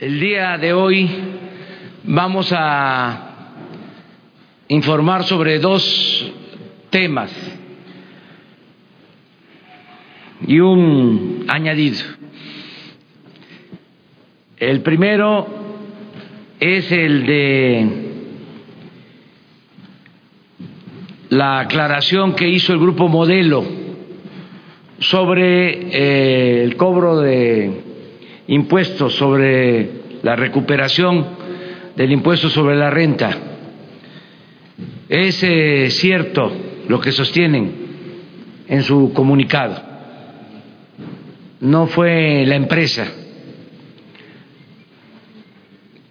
El día de hoy vamos a informar sobre dos temas y un añadido. El primero es el de la aclaración que hizo el grupo modelo sobre eh, el cobro de impuestos, sobre la recuperación del impuesto sobre la renta. Es eh, cierto lo que sostienen en su comunicado. No fue la empresa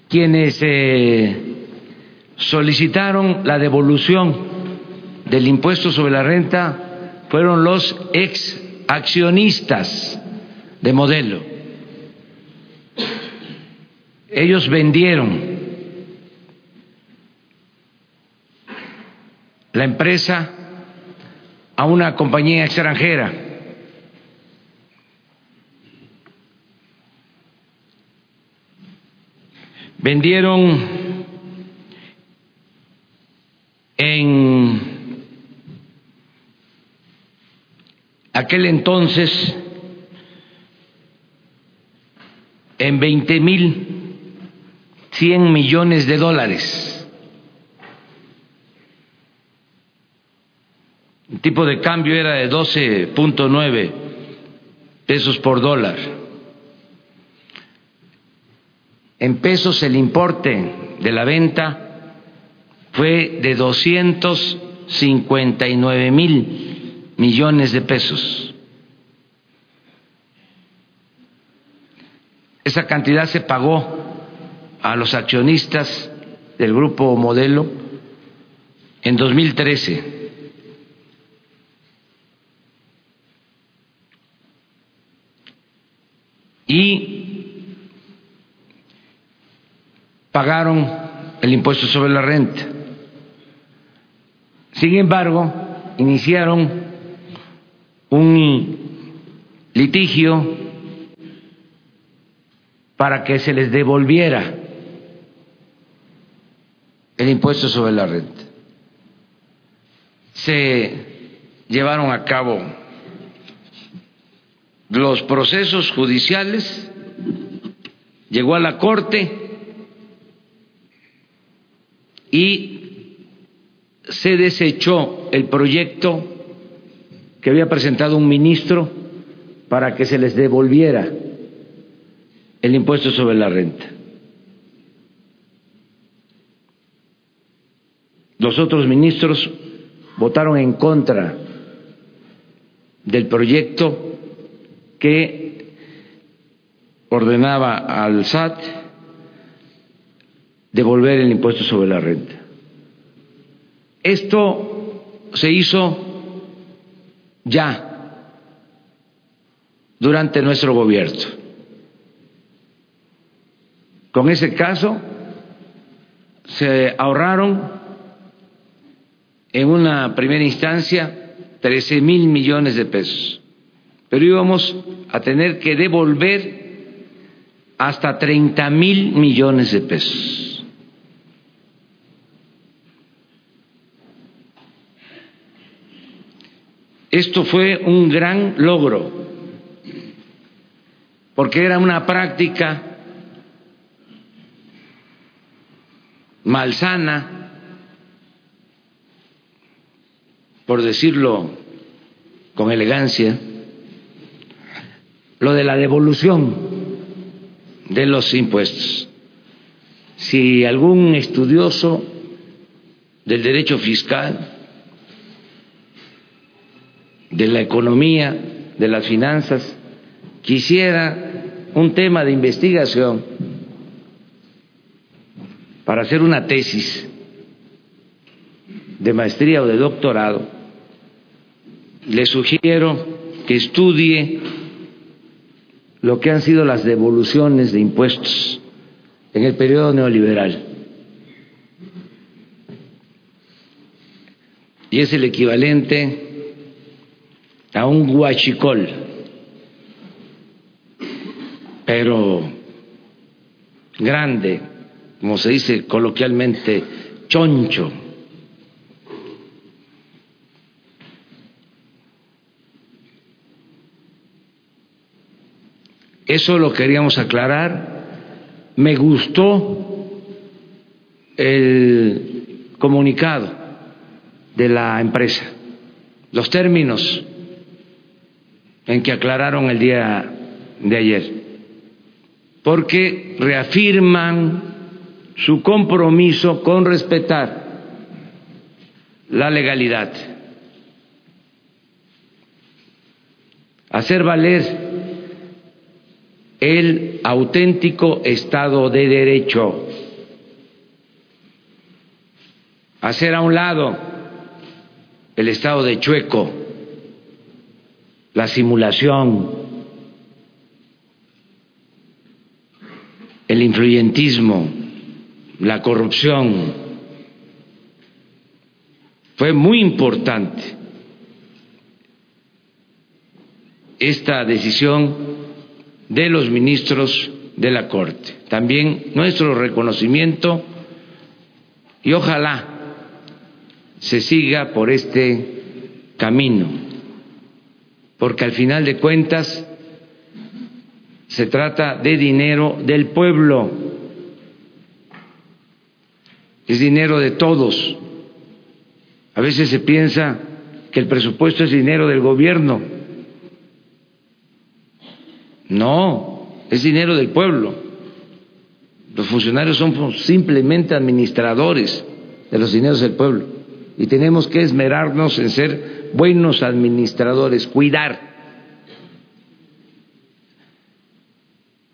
quienes eh, solicitaron la devolución del impuesto sobre la renta fueron los ex accionistas de modelo. Ellos vendieron la empresa a una compañía extranjera. Vendieron en aquel entonces en veinte mil cien millones de dólares. El tipo de cambio era de 12.9 pesos por dólar. En pesos el importe de la venta fue de 259 mil millones de pesos. Esa cantidad se pagó a los accionistas del grupo Modelo en 2013. Y pagaron el impuesto sobre la renta. Sin embargo, iniciaron un litigio para que se les devolviera el impuesto sobre la renta. Se llevaron a cabo los procesos judiciales, llegó a la Corte y se desechó el proyecto que había presentado un ministro para que se les devolviera el impuesto sobre la renta. Los otros ministros votaron en contra del proyecto que ordenaba al SAT devolver el impuesto sobre la renta. Esto se hizo ya durante nuestro gobierno. Con ese caso se ahorraron en una primera instancia 13 mil millones de pesos, pero íbamos a tener que devolver hasta 30 mil millones de pesos. Esto fue un gran logro, porque era una práctica malsana por decirlo con elegancia, lo de la devolución de los impuestos. Si algún estudioso del derecho fiscal, de la economía, de las finanzas, quisiera un tema de investigación para hacer una tesis de maestría o de doctorado, le sugiero que estudie lo que han sido las devoluciones de impuestos en el periodo neoliberal. Y es el equivalente a un guachicol, pero grande, como se dice coloquialmente, choncho. Eso lo queríamos aclarar. Me gustó el comunicado de la empresa, los términos en que aclararon el día de ayer, porque reafirman su compromiso con respetar la legalidad, hacer valer el auténtico Estado de Derecho, hacer a un lado el Estado de Chueco, la simulación, el influyentismo, la corrupción. Fue muy importante esta decisión de los ministros de la Corte. También nuestro reconocimiento y ojalá se siga por este camino porque al final de cuentas se trata de dinero del pueblo, es dinero de todos. A veces se piensa que el presupuesto es dinero del gobierno. No, es dinero del pueblo. Los funcionarios son simplemente administradores de los dineros del pueblo y tenemos que esmerarnos en ser buenos administradores, cuidar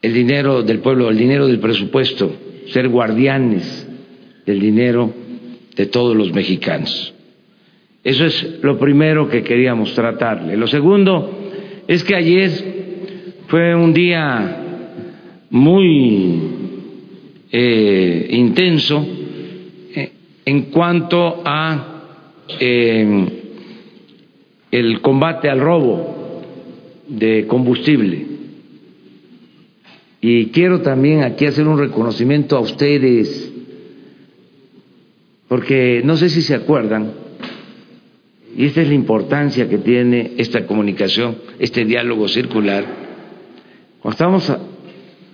el dinero del pueblo, el dinero del presupuesto, ser guardianes del dinero de todos los mexicanos. Eso es lo primero que queríamos tratarle. Lo segundo es que ayer fue un día muy eh, intenso eh, en cuanto a eh, el combate al robo de combustible. Y quiero también aquí hacer un reconocimiento a ustedes, porque no sé si se acuerdan, y esta es la importancia que tiene esta comunicación, este diálogo circular, cuando estábamos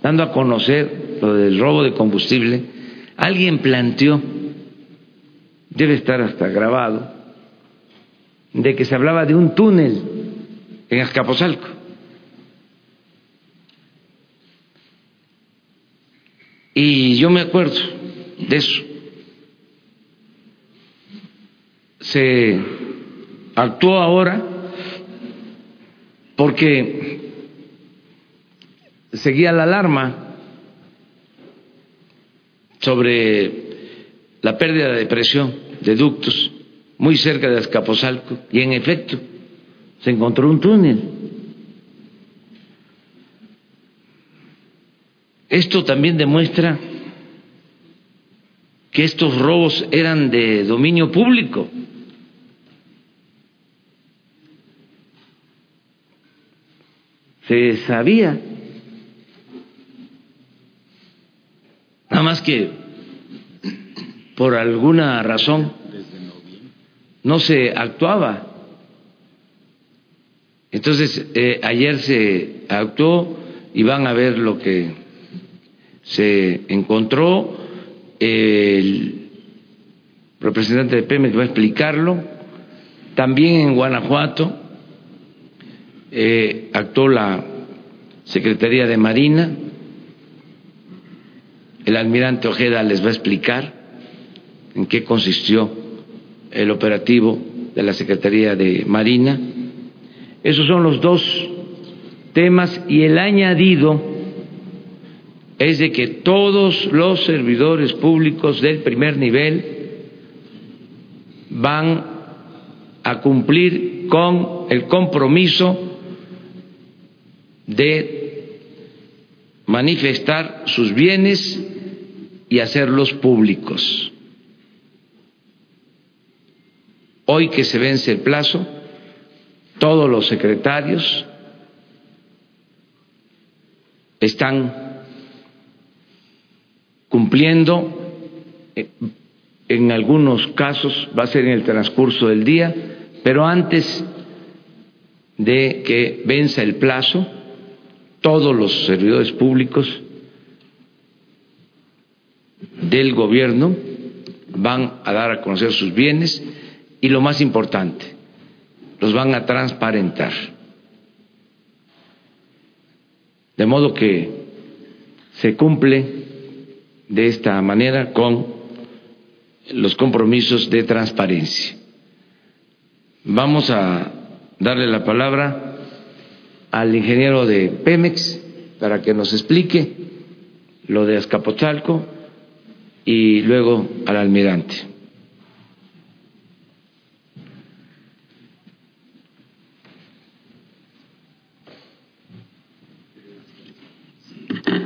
dando a conocer lo del robo de combustible, alguien planteó, debe estar hasta grabado, de que se hablaba de un túnel en Azcapotzalco. Y yo me acuerdo de eso. Se actuó ahora porque seguía la alarma sobre la pérdida de presión de ductos muy cerca de Azcapotzalco, y en efecto se encontró un túnel. Esto también demuestra que estos robos eran de dominio público. Se sabía. Nada más que por alguna razón no se actuaba. Entonces, eh, ayer se actuó y van a ver lo que se encontró. El representante de Pemex va a explicarlo. También en Guanajuato eh, actuó la Secretaría de Marina. El almirante Ojeda les va a explicar en qué consistió el operativo de la Secretaría de Marina. Esos son los dos temas y el añadido es de que todos los servidores públicos del primer nivel van a cumplir con el compromiso de manifestar sus bienes y hacerlos públicos. Hoy que se vence el plazo, todos los secretarios están cumpliendo. Eh, en algunos casos va a ser en el transcurso del día, pero antes de que venza el plazo, todos los servidores públicos del gobierno van a dar a conocer sus bienes y lo más importante, los van a transparentar. De modo que se cumple de esta manera con los compromisos de transparencia. Vamos a darle la palabra al ingeniero de Pemex para que nos explique lo de Azcapotzalco y luego al almirante.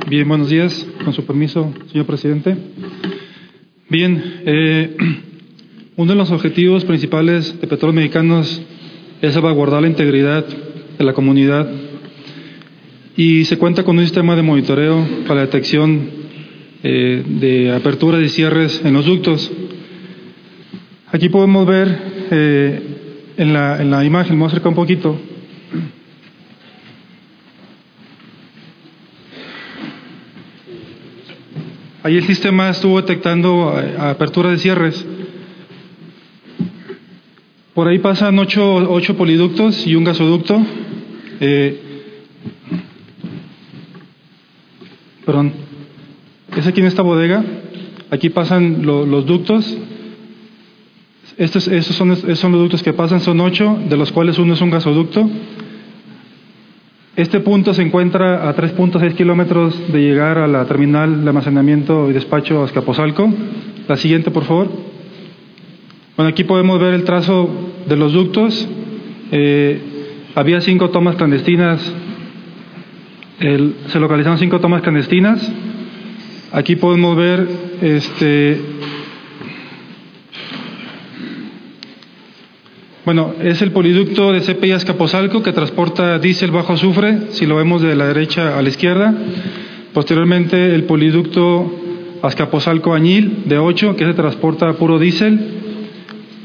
Bien, buenos días. Con su permiso, señor presidente. Bien, eh, uno de los objetivos principales de Petróleos Mexicanos es salvaguardar la integridad de la comunidad y se cuenta con un sistema de monitoreo para la detección eh, de aperturas y cierres en los ductos. Aquí podemos ver eh, en, la, en la imagen, voy a acercar un poquito, Ahí el sistema estuvo detectando eh, aperturas de cierres. Por ahí pasan ocho, ocho poliductos y un gasoducto. Perdón, es aquí en esta bodega. Aquí pasan los ductos. Estos, son, son los ductos que pasan, son ocho, de los cuales uno es un gasoducto. Este punto se encuentra a 3.6 kilómetros de llegar a la terminal de almacenamiento y despacho Azcapotzalco. La siguiente, por favor. Bueno, aquí podemos ver el trazo de los ductos. Eh, había cinco tomas clandestinas. se localizaron cinco tomas clandestinas. Aquí podemos ver este, Bueno, es el poliducto de CPI Azcapotzalco que transporta diésel bajo azufre, si lo vemos de la derecha a la izquierda. Posteriormente el poliducto Azcapotzalco-Añil de 8 que se transporta puro diésel.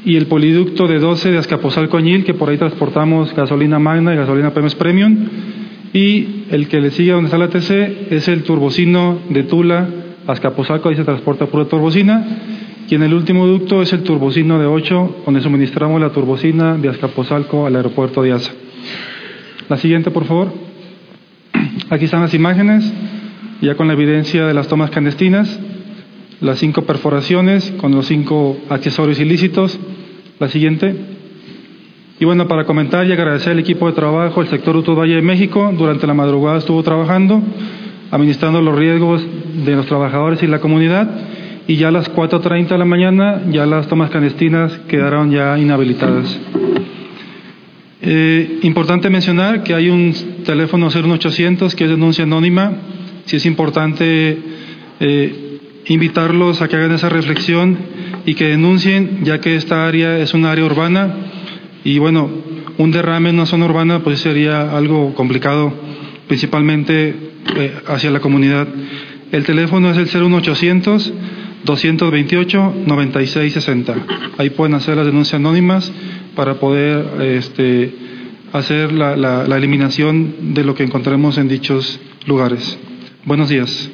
Y el poliducto de 12 de Azcapotzalco-Añil que por ahí transportamos gasolina magna y gasolina Pemex Premium. Y el que le sigue donde está la TC es el turbocino de Tula Azcapotzalco, ahí se transporta pura turbocina y en el último ducto es el turbocino de 8, donde suministramos la turbocina de Azcapotzalco al aeropuerto de Asa. La siguiente, por favor. Aquí están las imágenes, ya con la evidencia de las tomas clandestinas, las cinco perforaciones con los cinco accesorios ilícitos. La siguiente. Y bueno, para comentar y agradecer al equipo de trabajo, el sector Uto Valle de México, durante la madrugada estuvo trabajando, administrando los riesgos de los trabajadores y la comunidad y ya a las 4.30 de la mañana ya las tomas clandestinas quedaron ya inhabilitadas. Eh, importante mencionar que hay un teléfono 01800 que es denuncia anónima. Si es importante eh, invitarlos a que hagan esa reflexión y que denuncien, ya que esta área es un área urbana y bueno, un derrame en una zona urbana pues sería algo complicado, principalmente eh, hacia la comunidad. El teléfono es el 01800 228-9660. Ahí pueden hacer las denuncias anónimas para poder este, hacer la, la, eliminación de lo que encontremos en dichos lugares. Buenos días.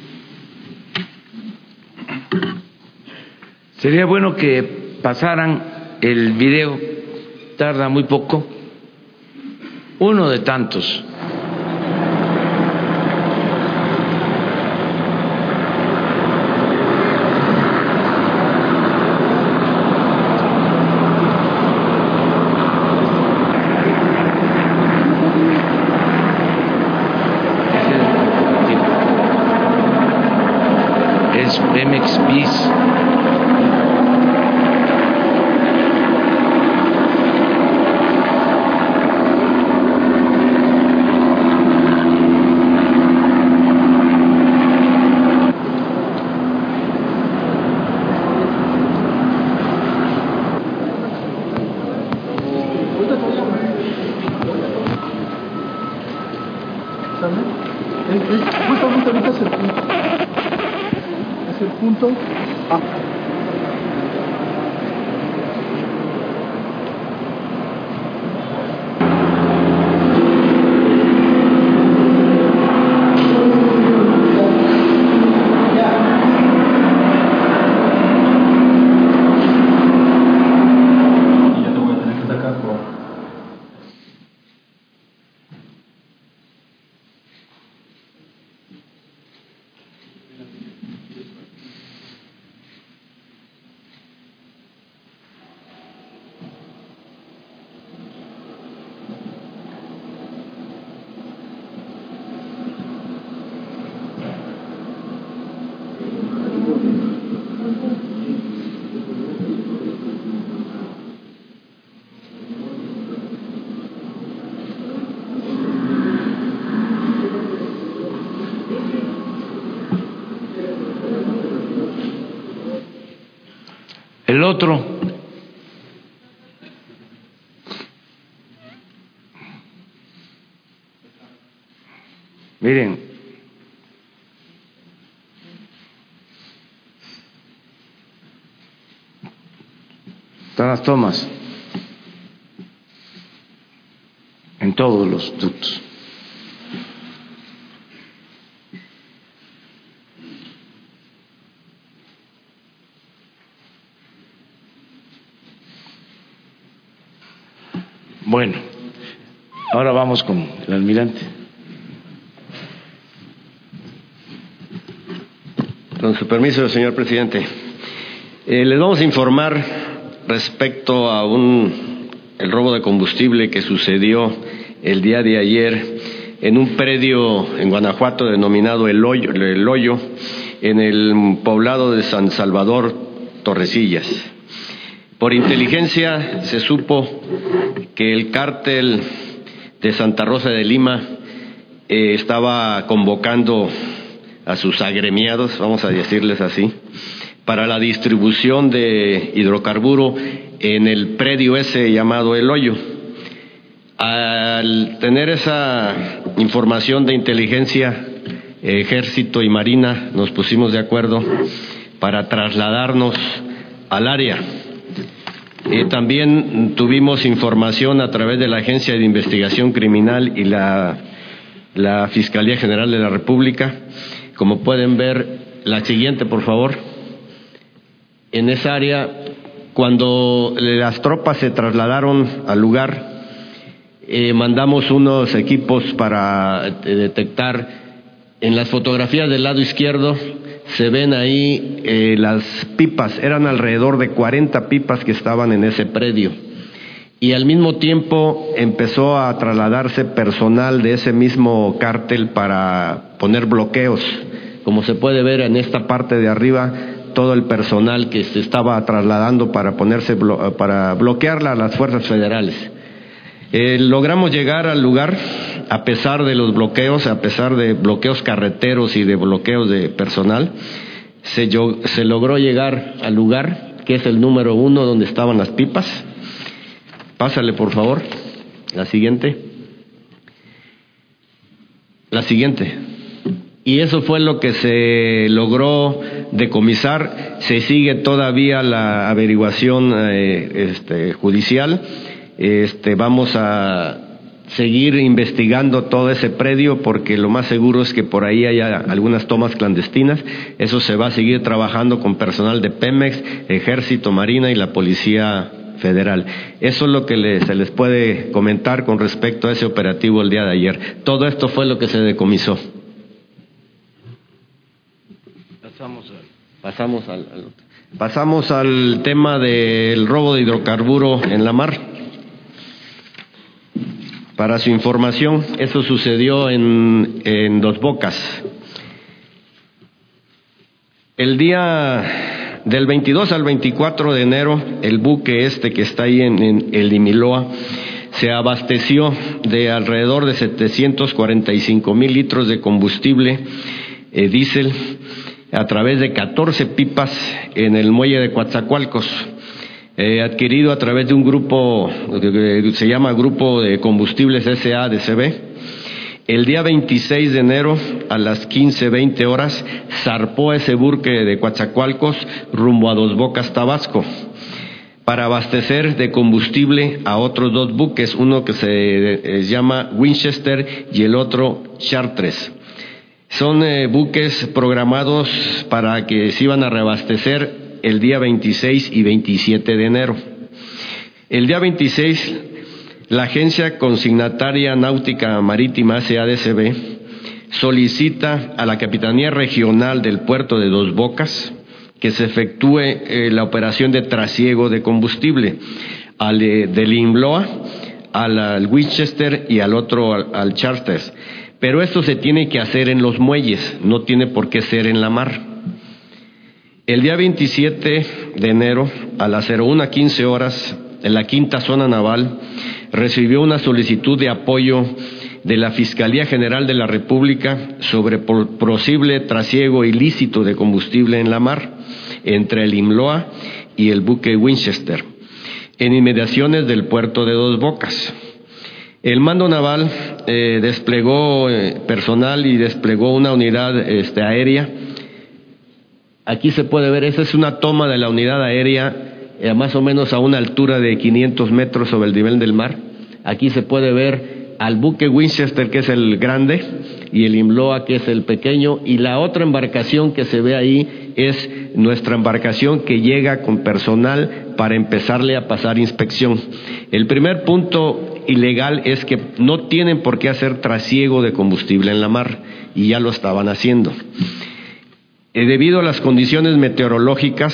Sería bueno que pasaran el video, tarda muy poco, uno de tantos justamente ahorita es el punto. Es el punto. Ah. Otro, miren, están las tomas. En todos los ductos. Bueno, ahora con el almirante. Con su permiso, señor presidente. Eh, les vamos a informar respecto a un, el robo de combustible que sucedió el día de ayer en un predio en Guanajuato denominado El Hoyo, el Hoyo en el poblado de San Salvador, Torrecillas. Por inteligencia se supo que el cártel de Santa Rosa de Lima eh, estaba convocando a sus agremiados, vamos a decirles así, para la distribución de hidrocarburo en el predio ese llamado El Hoyo. Al tener esa información de inteligencia, ejército y marina nos pusimos de acuerdo para trasladarnos al área eh, también tuvimos información a través de la Agencia de Investigación Criminal y la, la Fiscalía General de la República. Como pueden ver, la siguiente, por favor. En esa área, cuando las tropas se trasladaron al lugar, eh, mandamos unos equipos para eh, detectar en las fotografías del lado izquierdo se ven ahí eh, las pipas, eran alrededor de 40 pipas que estaban en ese predio. Y al mismo tiempo empezó a trasladarse personal de ese mismo cártel para poner bloqueos. Como se puede ver en esta parte de arriba, todo el personal que se estaba trasladando para ponerse para bloquear a las fuerzas federales. Eh, logramos llegar al lugar a pesar de los bloqueos, a pesar de bloqueos carreteros y de bloqueos de personal. Se, logró llegar al lugar, que es el número uno donde estaban las pipas. Pásale, por favor. La siguiente. La siguiente. Y eso fue lo que se logró decomisar. Se sigue todavía la averiguación eh, este, judicial este, vamos a seguir investigando todo ese predio porque lo más seguro es que por ahí haya algunas tomas clandestinas. Eso se va a seguir trabajando con personal de Pemex, Ejército, Marina y la Policía Federal. Eso es lo que se les puede comentar con respecto a ese operativo el día de ayer. Todo esto fue lo que se decomisó. Pasamos al, pasamos al tema del robo de hidrocarburo en la mar. Para su información, eso sucedió en, Dos Bocas. El día del 22 al 24 de enero, el buque este que está ahí en, el Imiloa se abasteció de alrededor de 745 mil litros de combustible eh, diésel a través de 14 pipas en el muelle de Coatzacoalcos adquirido a través de un grupo que se llama Grupo de Combustibles SADCB El día 26 de enero, a las 15.20 horas, zarpó ese buque de Coatzacoalcos rumbo a Dos Bocas, Tabasco, para abastecer de combustible a otros dos buques, uno que se eh, llama Winchester y el otro Chartres. Son eh, buques programados para que se iban a reabastecer el día 26 y 27 de enero. El día 26 la Agencia Consignataria Náutica Marítima, SADCB, solicita a la Capitanía Regional del Puerto de Dos Bocas que se efectúe eh, la operación de trasiego de combustible al, eh, del IMLOA, al, Winchester y al otro, al, al Charters. Pero esto se tiene que hacer en los muelles, no tiene por qué ser en la mar. El día 27 de enero, a las 01.15 horas, en la quinta zona naval, recibió una solicitud de apoyo de la Fiscalía General de la República sobre posible trasiego ilícito de combustible en la mar entre el IMLOA y el buque Winchester, en inmediaciones del puerto de Dos Bocas. El mando naval eh, desplegó eh, personal y desplegó una unidad este, aérea. Aquí se puede ver, esa es una toma de la unidad aérea eh, más o menos a una altura de 500 metros sobre el nivel del mar. Aquí se puede ver al buque Winchester, que es el grande, y el Imloa, que es el pequeño, y la otra embarcación que se ve ahí es nuestra embarcación que llega con personal para empezarle a pasar inspección. El primer punto ilegal es que no tienen por qué hacer trasiego de combustible en la mar, y ya lo estaban haciendo. Eh, debido a las condiciones meteorológicas,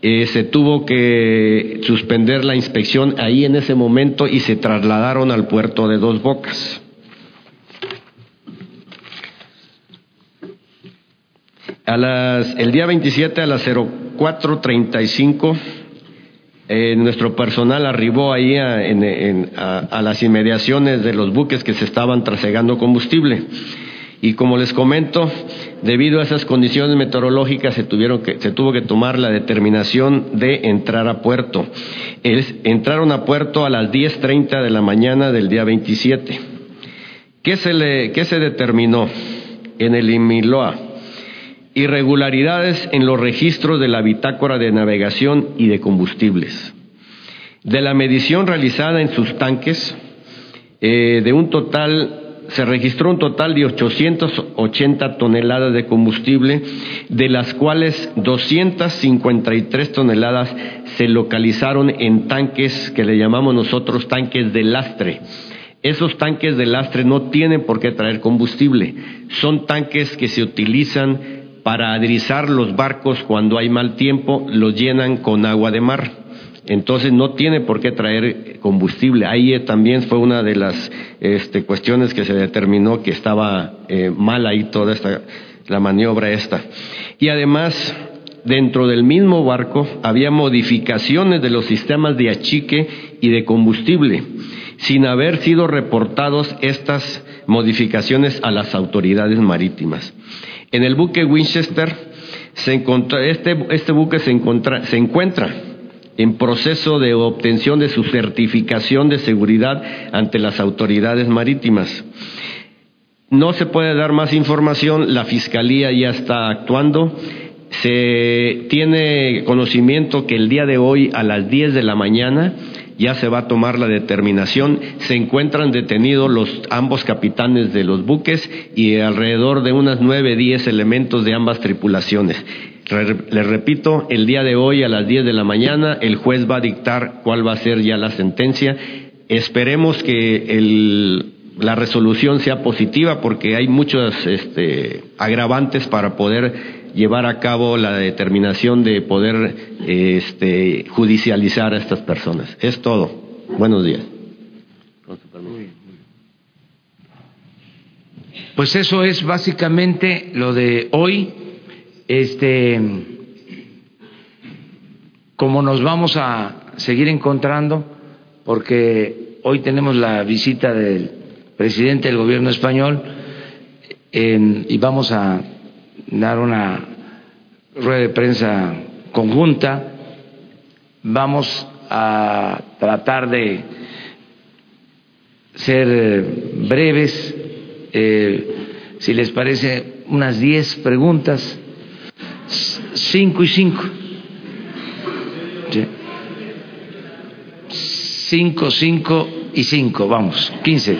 eh, se tuvo que suspender la inspección ahí en ese momento y se trasladaron al puerto de Dos Bocas. A el día 27 a las 04.35, eh, nuestro personal arribó ahí a, a, las inmediaciones de los buques que se estaban trasegando combustible. Y como les comento, debido a esas condiciones meteorológicas se, tuvieron que, se tuvo que tomar la determinación de entrar a puerto. entraron a puerto a las 10.30 de la mañana del día 27. ¿Qué se, le, qué se determinó en el IMILOA? Irregularidades en los registros de la bitácora de navegación y de combustibles. De la medición realizada en sus tanques, eh, de un total se registró un total de 880 toneladas de combustible, de las cuales 253 toneladas se localizaron en tanques que le llamamos nosotros tanques de lastre. Esos tanques de lastre no tienen por qué traer combustible, son tanques que se utilizan para adrizar los barcos cuando hay mal tiempo, los llenan con agua de mar. Entonces no tiene por qué traer combustible. Ahí eh, también fue una de las este, cuestiones que se determinó que estaba eh, mal ahí toda esta, la maniobra esta. Y además, dentro del mismo barco había modificaciones de los sistemas de achique y de combustible, sin haber sido reportados estas modificaciones a las autoridades marítimas. En el buque Winchester, se este, este buque se, se encuentra en proceso de obtención de su certificación de seguridad ante las autoridades marítimas. No se puede dar más información, la Fiscalía ya está actuando. Se tiene conocimiento que el día de hoy a las 10 de la mañana ya se va a tomar la determinación. Se encuentran detenidos los ambos capitanes de los buques y alrededor de unas nueve, diez elementos de ambas tripulaciones. Les repito, el día de hoy a las 10 de la mañana el juez va a dictar cuál va a ser ya la sentencia. Esperemos que la resolución sea positiva porque hay muchos este, agravantes para poder llevar a cabo la determinación de poder este, judicializar a estas personas. Es todo. Buenos días. Pues eso es básicamente lo de hoy. Este, como nos vamos a seguir encontrando, porque hoy tenemos la visita del presidente del gobierno español y vamos a dar una rueda de prensa conjunta, vamos a tratar de ser breves eh, si les parece, unas 10 preguntas, 5 y 5. 5, 5 y 5, vamos, 15.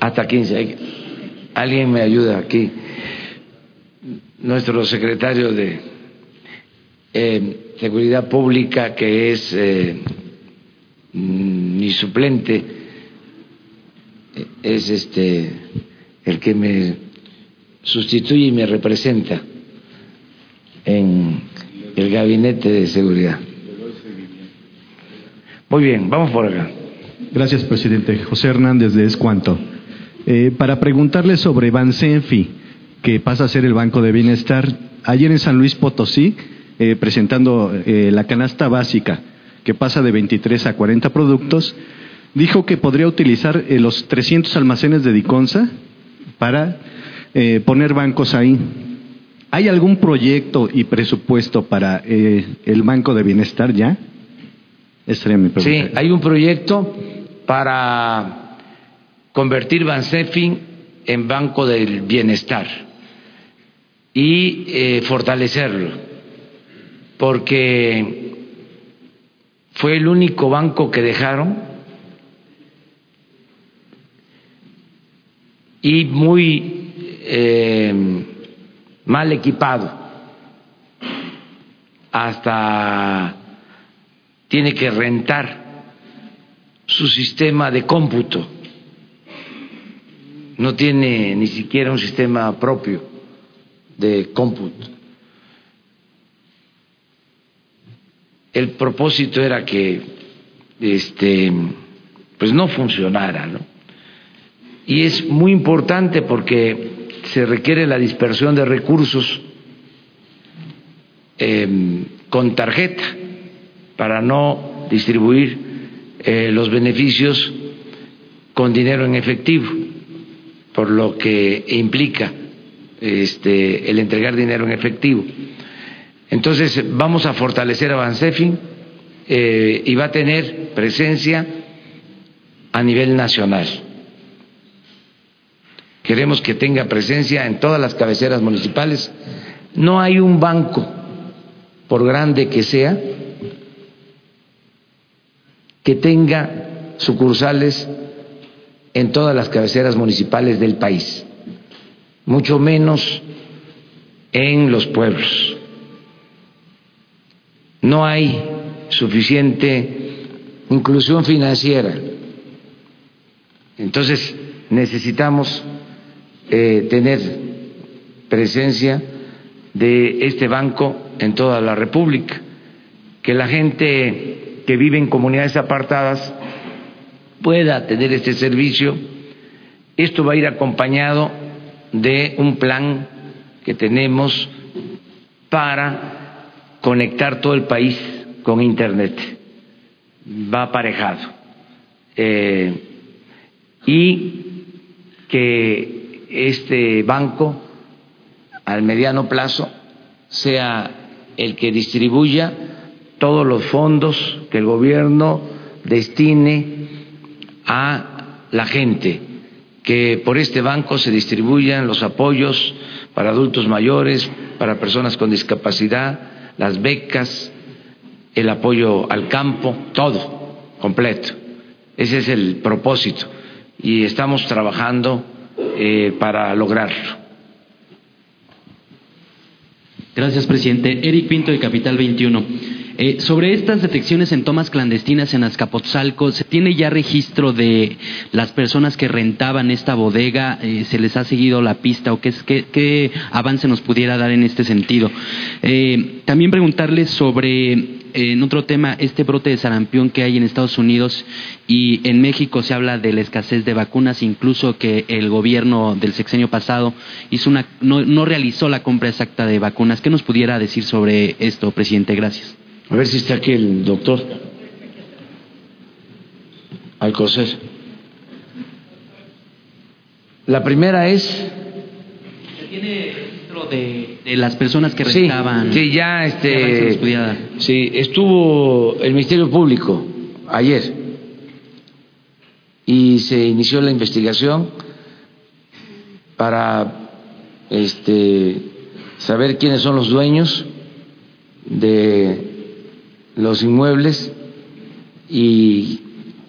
Hasta 15. Alguien me ayuda aquí. Nuestro secretario de eh, Seguridad Pública, que es eh, mi suplente, es este el que me sustituye y me representa en el gabinete de seguridad. Muy bien, vamos por acá. Gracias, presidente. José Hernández de Escuanto. Eh, para preguntarle sobre Bansenfi, que pasa a ser el Banco de Bienestar. Ayer en San Luis Potosí, eh, presentando eh, la canasta básica, que pasa de 23 a 40 productos, dijo que podría utilizar los 300 almacenes de Diconsa para poner bancos ahí. ¿Hay algún proyecto y presupuesto para el Banco de Bienestar ya? Sí, hay un proyecto para convertir Bansefin en Banco del Bienestar y eh, fortalecerlo, porque fue el único banco que dejaron y muy eh, mal equipado hasta tiene que rentar su sistema de cómputo. No tiene ni siquiera un sistema propio de cómputo. El propósito era que este pues no funcionara, ¿no? Y es muy importante porque se requiere la dispersión de recursos em, con tarjeta para no distribuir eh, los beneficios con dinero en efectivo, por lo que implica este, el entregar dinero en efectivo. Entonces vamos a fortalecer a Bansefin eh, y va a tener presencia a nivel nacional. Queremos que tenga presencia en todas las cabeceras municipales. No hay un banco, por grande que sea, que tenga sucursales en todas las cabeceras municipales del país, mucho menos en los pueblos. No hay suficiente inclusión financiera. Entonces necesitamos eh, tener presencia de este banco en toda la República, que la gente que vive en comunidades apartadas pueda tener este servicio. Esto va a ir acompañado de un plan que tenemos para conectar todo el país con Internet. Va aparejado. Eh, y que este banco al mediano plazo sea el que distribuya todos los fondos que el gobierno destine a la gente, que por este banco se distribuyan los apoyos para adultos mayores, para personas con discapacidad, las becas, el apoyo al campo, todo completo. Ese es el propósito y estamos trabajando eh, para lograrlo. Gracias, presidente. Eric Pinto, de Capital 21. Eh, sobre estas detecciones en tomas clandestinas en Azcapotzalco, ¿se tiene ya registro de las personas que rentaban esta bodega? Eh, ¿Se les ha seguido la pista o qué, qué, avance nos pudiera dar en este sentido? También preguntarles sobre en otro tema, este brote de sarampión que hay en Estados Unidos y en México se habla de la escasez de vacunas, incluso que el gobierno del sexenio pasado hizo una, no, no realizó la compra exacta de vacunas. ¿Qué nos pudiera decir sobre esto, presidente? Gracias. A ver si está aquí el doctor. Alcocer. La primera es. ¿Se tiene de, las personas que rentaban? Sí, ya este. Sí, estuvo el Ministerio Público ayer y se inició la investigación para este, saber quiénes son los dueños de los inmuebles y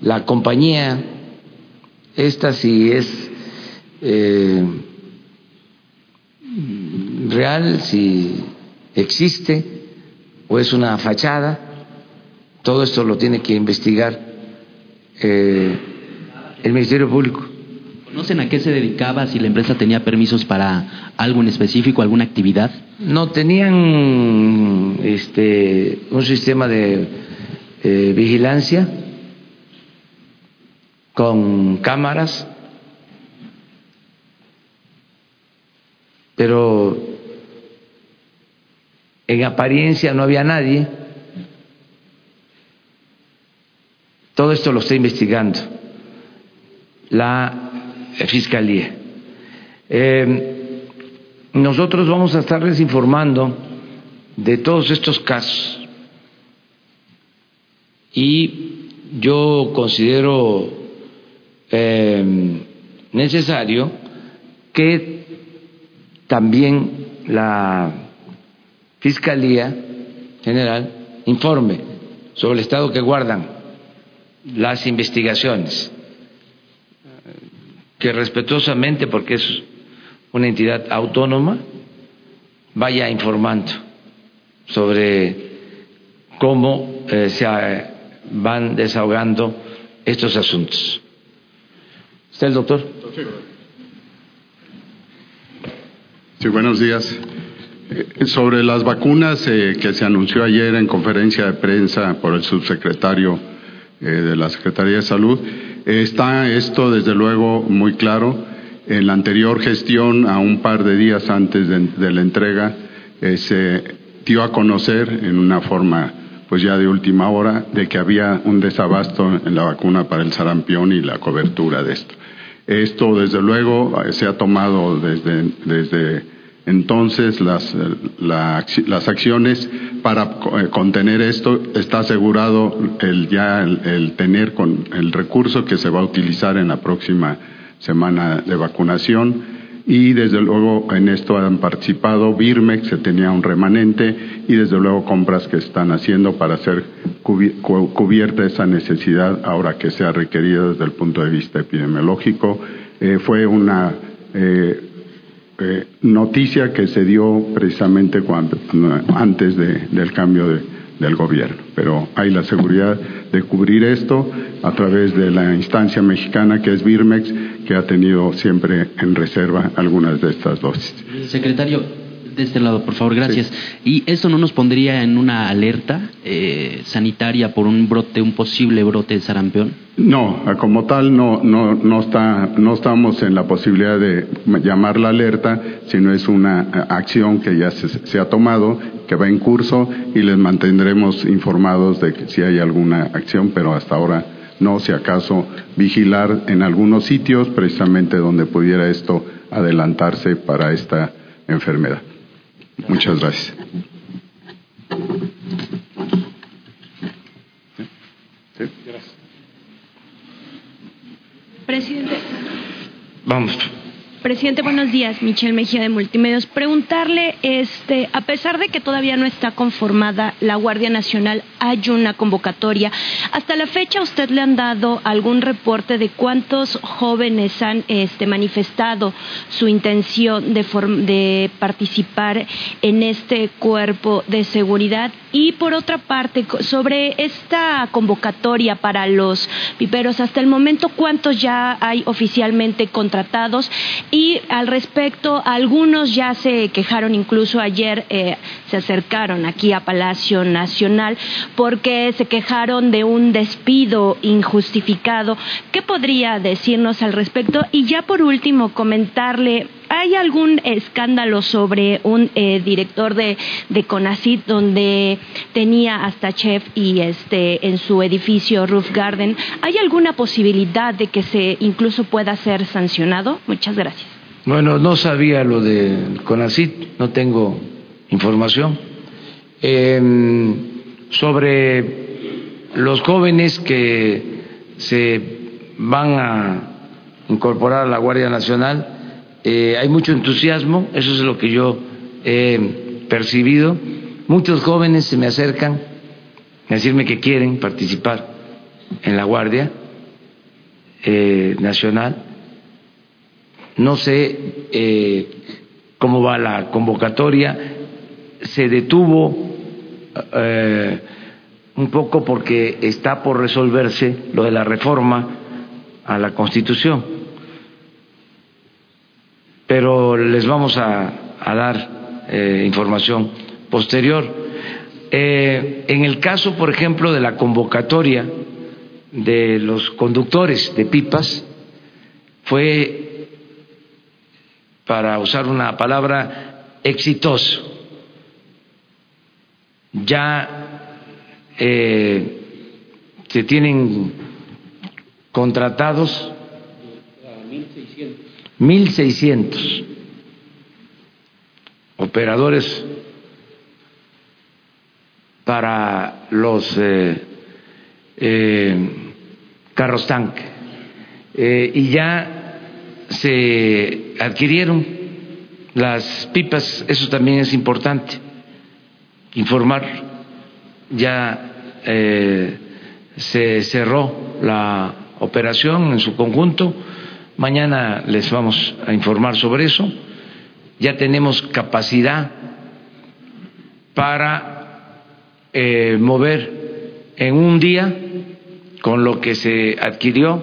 la compañía, esta si es eh, real, si existe o es una fachada, todo esto lo tiene que investigar eh, el Ministerio Público. ¿Conocen a qué se dedicaba, si la empresa tenía permisos para algo en específico, alguna actividad? No, tenían este, un sistema de eh, vigilancia con cámaras, pero en apariencia no había nadie. Todo esto lo está investigando la Fiscalía. Eh, nosotros vamos a estarles informando de todos estos casos y yo considero eh, necesario que también la Fiscalía General informe sobre el estado que guardan las investigaciones que respetuosamente, porque es una entidad autónoma, vaya informando sobre cómo eh, se eh, van desahogando estos asuntos. ¿Está el doctor? Sí, buenos días. Eh, sobre las vacunas que se anunció ayer en conferencia de prensa por el subsecretario de la Secretaría de Salud, Está esto, desde luego, muy claro. En la anterior gestión, a un par de días antes de, la entrega, eh, se dio a conocer en una forma pues ya de última hora de que había un desabasto en la vacuna para el sarampión y la cobertura de esto. Esto, desde luego, eh, se ha tomado desde, desde entonces las, las acciones para eh, contener esto está asegurado el ya el, tener con el recurso que se va a utilizar en la próxima semana de vacunación y desde luego en esto han participado Birmex, se tenía un remanente y desde luego compras que están haciendo para hacer cubierta esa necesidad ahora que sea requerida desde el punto de vista epidemiológico. Eh, fue una eh, eh, noticia que se dio precisamente antes del cambio del gobierno. Pero hay la seguridad de cubrir esto a través de la instancia mexicana que es Birmex, que ha tenido siempre en reserva algunas de estas dosis. Secretario, de este lado, por favor, gracias. ¿Y eso no nos pondría en una alerta eh, sanitaria por un brote, un posible brote de sarampión? No, como tal no, no, no, está, no estamos en la posibilidad de llamar la alerta, sino es una eh, acción que ya se, se, ha tomado, que va en curso y les mantendremos informados de que si hay alguna acción, pero hasta ahora no, si acaso vigilar en algunos sitios precisamente donde pudiera esto adelantarse para esta enfermedad. Muchas gracias. Presidente. Vamos. Presidente, buenos días. Michelle Mejía de Multimedios. Preguntarle, este, a pesar de que todavía no está conformada la Guardia Nacional, hay una convocatoria. Hasta la fecha, ¿usted le han dado algún reporte de cuántos jóvenes han este, manifestado su intención de, de participar en este cuerpo de seguridad? Y por otra parte, sobre esta convocatoria para los piperos, hasta el momento, ¿cuántos ya hay oficialmente contratados? Y al respecto, algunos ya se quejaron, incluso ayer eh, se acercaron aquí a Palacio Nacional porque se quejaron de un despido injustificado. ¿Qué podría decirnos al respecto? Y ya por último, comentarle ¿Hay algún escándalo sobre un eh, director de, de CONACIT donde tenía hasta chef y este en su edificio Roof Garden? ¿Hay alguna posibilidad de que se incluso pueda ser sancionado? Muchas gracias. Bueno, no sabía lo de CONACIT, no tengo información. Em, sobre los jóvenes que se van a incorporar a la Guardia Nacional. Eh, hay mucho entusiasmo, eso es lo que yo he percibido. Muchos jóvenes se me acercan a decirme que quieren participar en la Guardia eh, Nacional. No sé eh, cómo va la convocatoria. Se detuvo un poco porque está por resolverse lo de la reforma a la Constitución. Pero les vamos a, dar eh, información posterior. Eh, en el caso, por ejemplo, de la convocatoria de los conductores de pipas, fue, para usar una palabra, exitoso. Ya eh, se tienen contratados 1.600 operadores para los eh, eh, carros tanque y ya se adquirieron las pipas, eso también es importante informar, ya se cerró la operación en su conjunto. Mañana les vamos a informar sobre eso. Ya tenemos capacidad para eh, mover en un día, con lo que se adquirió,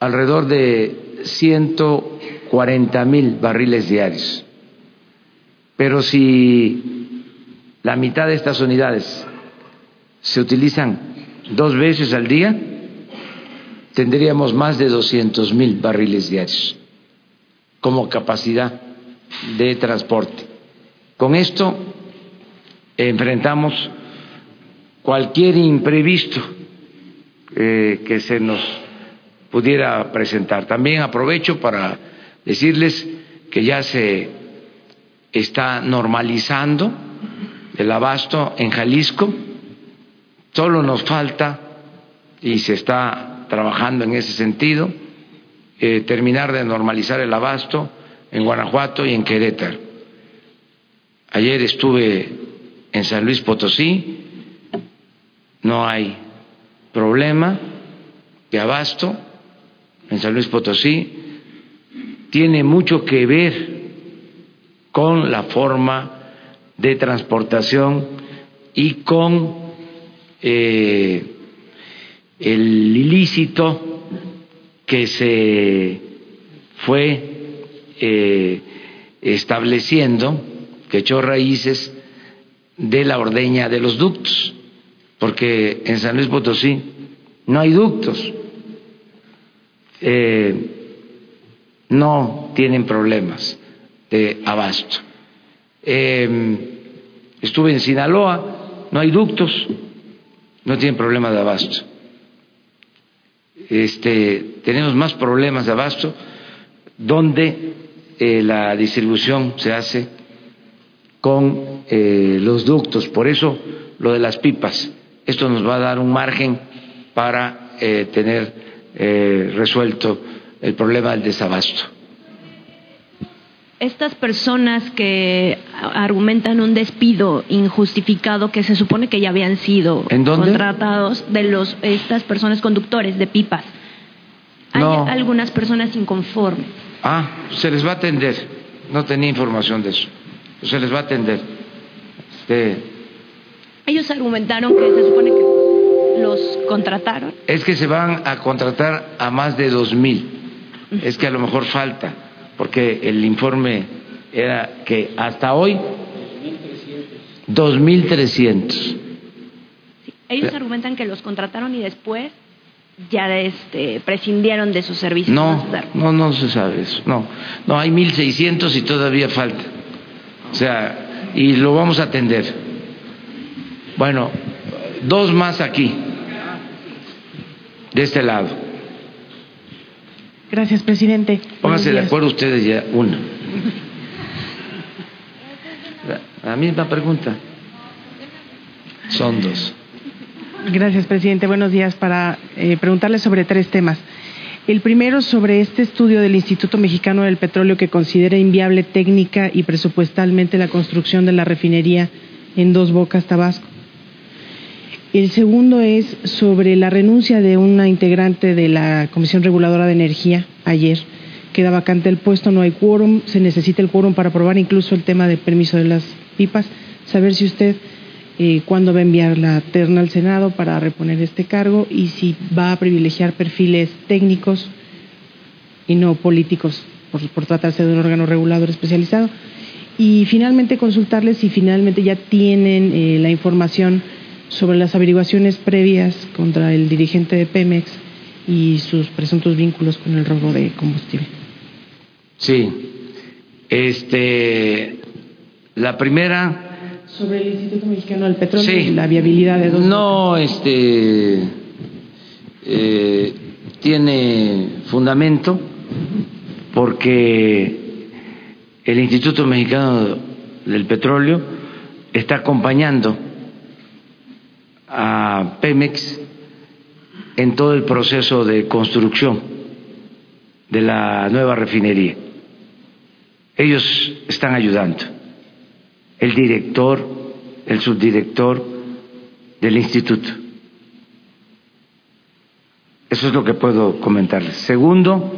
alrededor de 140 mil barriles diarios. Pero si la mitad de estas unidades se utilizan dos veces al día, tendríamos más de 200 mil barriles diarios como capacidad de transporte. Con esto enfrentamos cualquier imprevisto eh, que se nos pudiera presentar. También aprovecho para decirles que ya se está normalizando el abasto en Jalisco Solo nos falta, y se está trabajando en ese sentido, eh, terminar de normalizar el abasto en Guanajuato y en Querétaro. Ayer estuve en San Luis Potosí, no hay problema de abasto en San Luis Potosí, tiene mucho que ver con la forma de transportación y con eh, el ilícito que se fue eh, estableciendo, que echó raíces de la ordeña de los ductos, porque en San Luis Potosí no hay ductos, eh, no tienen problemas de abasto. estuve en Sinaloa, no hay ductos, no tienen problema de abasto. Este, tenemos más problemas de abasto donde eh, la distribución se hace con eh, los ductos. Por eso lo de las pipas. Esto nos va a dar un margen para eh, tener resuelto el problema del desabasto estas personas que argumentan un despido injustificado que se supone que ya habían sido contratados de los estas personas conductores de pipas. Hay algunas personas inconformes. Ah, se les va a atender. No tenía información de eso. Se les va a atender. Este... Ellos argumentaron que se supone que los contrataron. Es que se van a contratar a más de dos mil. Es que a lo mejor falta porque el informe era que hasta hoy 2.300. ellos argumentan que los contrataron y después ya este, prescindieron de sus servicios. No, no, no se sabe eso. No, no hay 1.600 y todavía falta. O sea, y lo vamos a atender. Bueno, dos más aquí, de este lado. Gracias, presidente. Pónganse de acuerdo ustedes ya, una. La misma pregunta. Son dos. Gracias, presidente. Buenos días. Para eh, preguntarle sobre tres temas. El primero sobre este estudio del Instituto Mexicano del Petróleo que considera inviable técnica y presupuestalmente la construcción de la refinería en Dos Bocas, Tabasco. El segundo es sobre la renuncia de una integrante de la Comisión Reguladora de Energía ayer. Queda vacante el puesto, no hay quórum, se necesita el quórum para aprobar incluso el tema de permiso de las pipas. Saber si usted eh, cuándo va a enviar la terna al Senado para reponer este cargo y si va a privilegiar perfiles técnicos y no políticos por, tratarse de un órgano regulador especializado. Y finalmente consultarles si finalmente ya tienen eh, la información sobre las averiguaciones previas contra el dirigente de Pemex y sus presuntos vínculos con el robo de combustible. Sí. Este, la primera sobre el Instituto Mexicano del Petróleo y la viabilidad de dos. No, este eh, tiene fundamento porque el Instituto Mexicano del Petróleo está acompañando a Pemex en todo el proceso de construcción de la nueva refinería. Ellos están ayudando el director, el subdirector del instituto. Eso es lo que puedo comentarles. Segundo,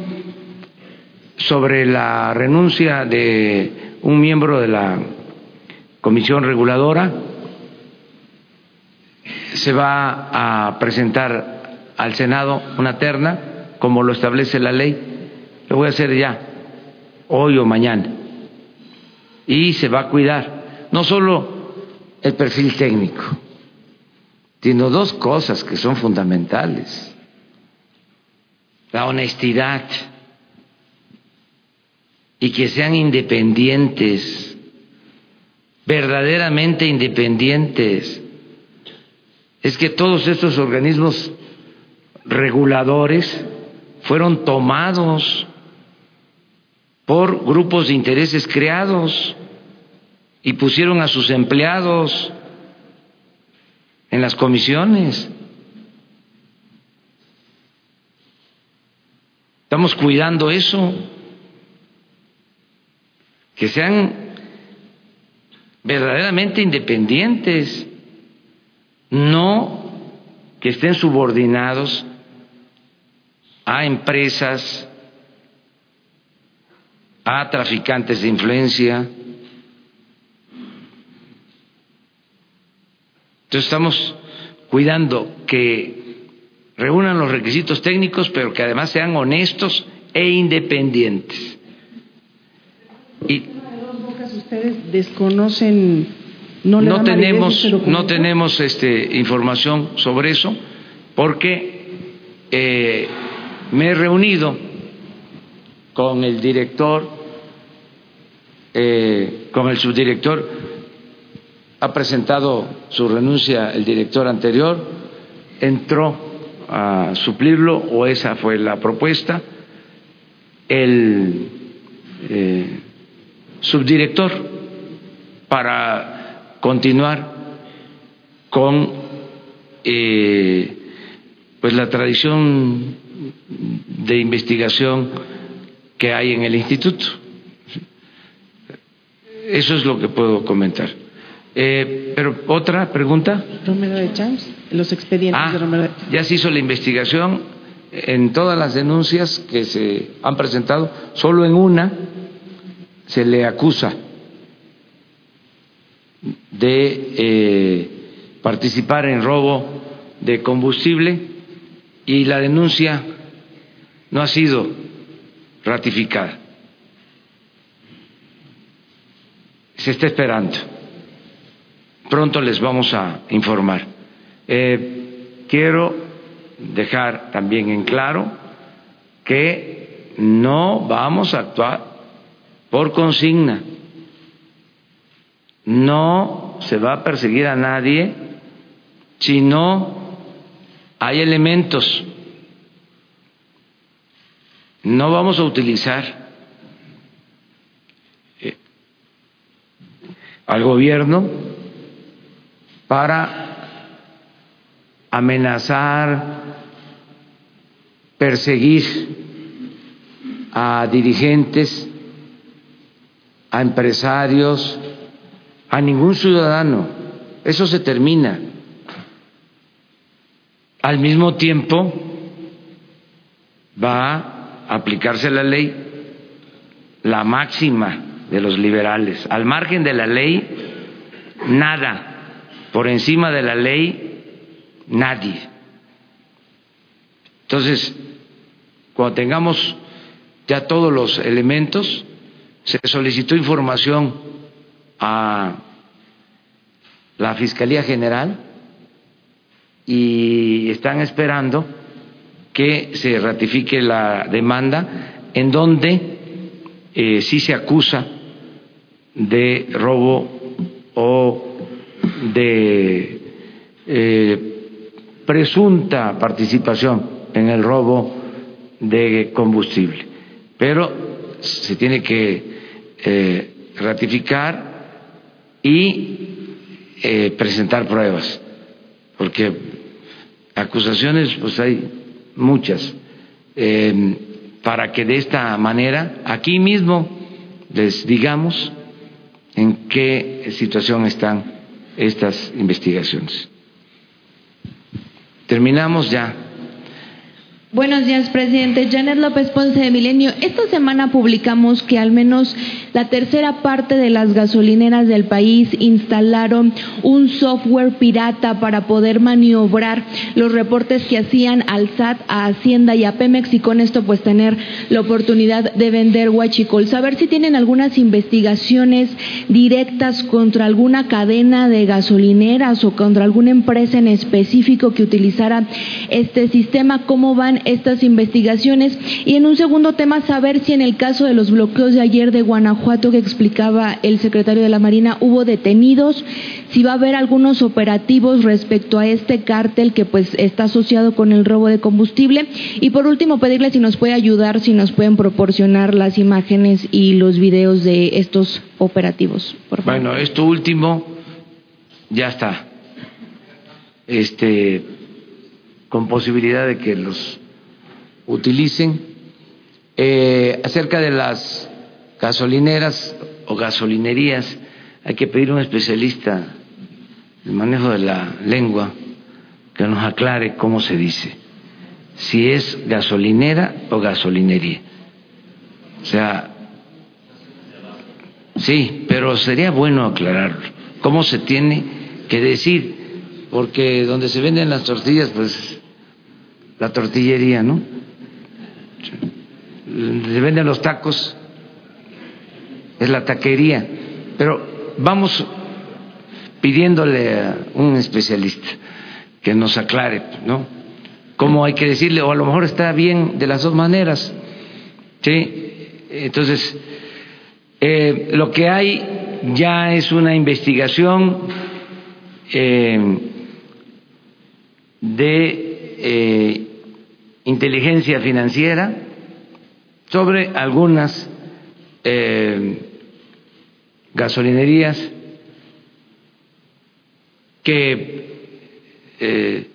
sobre la renuncia de un miembro de la comisión reguladora, se va a presentar al Senado una terna, como lo establece la ley. Lo voy a hacer ya, hoy o mañana. Y se va a cuidar no solo el perfil técnico, sino dos cosas que son fundamentales. La honestidad y que sean independientes, verdaderamente independientes. Es que todos estos organismos reguladores fueron tomados por grupos de intereses creados y pusieron a sus empleados en las comisiones. Estamos cuidando eso, que sean verdaderamente independientes, no que estén subordinados a empresas, a traficantes de influencia, Entonces estamos cuidando que reúnan los requisitos técnicos, pero que además sean honestos e independientes. Y ustedes desconocen no, no tenemos no tenemos este información sobre eso porque eh, me he reunido con el director eh, con el subdirector ha presentado su renuncia el director anterior, entró a suplirlo o esa fue la propuesta. El eh, subdirector para continuar con eh, pues la tradición de investigación que hay en el instituto. Eso es lo que puedo comentar. Eh, pero otra pregunta. Romero de Champs, los expedientes ah, de Romero Ya se hizo la investigación en todas las denuncias que se han presentado, solo en una se le acusa de eh, participar en robo de combustible y la denuncia no ha sido ratificada. Se está esperando pronto les vamos a informar. Eh, quiero dejar también en claro que no vamos a actuar por consigna, no se va a perseguir a nadie si no hay elementos. No vamos a utilizar eh, al gobierno para amenazar, perseguir a dirigentes, a empresarios, a ningún ciudadano. Eso se termina. Al mismo tiempo va a aplicarse la ley, la máxima de los liberales. Al margen de la ley, nada. Por encima de la ley, nadie. Entonces, cuando tengamos ya todos los elementos, se solicitó información a la Fiscalía General y están esperando que se ratifique la demanda en donde eh, sí se acusa de robo o de eh, presunta participación en el robo de combustible. Pero se tiene que eh, ratificar y eh, presentar pruebas, porque acusaciones pues hay muchas, em, para que de esta manera aquí mismo les digamos en qué situación están estas investigaciones. Terminamos ya. Buenos días, presidente. Janet López Ponce de Milenio. Esta semana publicamos que al menos la tercera parte de las gasolineras del país instalaron un software pirata para poder maniobrar los reportes que hacían al SAT, a Hacienda y a Pemex y con esto pues tener la oportunidad de vender huachicol. Saber si tienen algunas investigaciones directas contra alguna cadena de gasolineras o contra alguna empresa en específico que utilizara este sistema, cómo van estas investigaciones. Y en un segundo tema, saber si en el caso de los bloqueos de ayer de Guanajuato que explicaba el secretario de la Marina, hubo detenidos, si va a haber algunos operativos respecto a este cártel que pues está asociado con el robo de combustible. Y por último, pedirle si nos puede ayudar, si nos pueden proporcionar las imágenes y los videos de estos operativos. Por favor. Bueno, esto último ya está. Este con posibilidad de que los utilicen. Eh, acerca de las gasolineras o gasolinerías, hay que pedir a un especialista del manejo de la lengua que nos aclare cómo se dice, si es gasolinera o gasolinería. O sea, sí, pero sería bueno aclararlo, cómo se tiene que decir, porque donde se venden las tortillas, pues la tortillería, ¿no? Le venden los tacos, es la taquería, pero vamos pidiéndole a un especialista que nos aclare, ¿no? Cómo hay que decirle, o a lo mejor está bien de las dos maneras, ¿sí? Entonces, eh, lo que hay ya es una investigación eh, de eh, inteligencia financiera sobre algunas eh, gasolinerías que eh,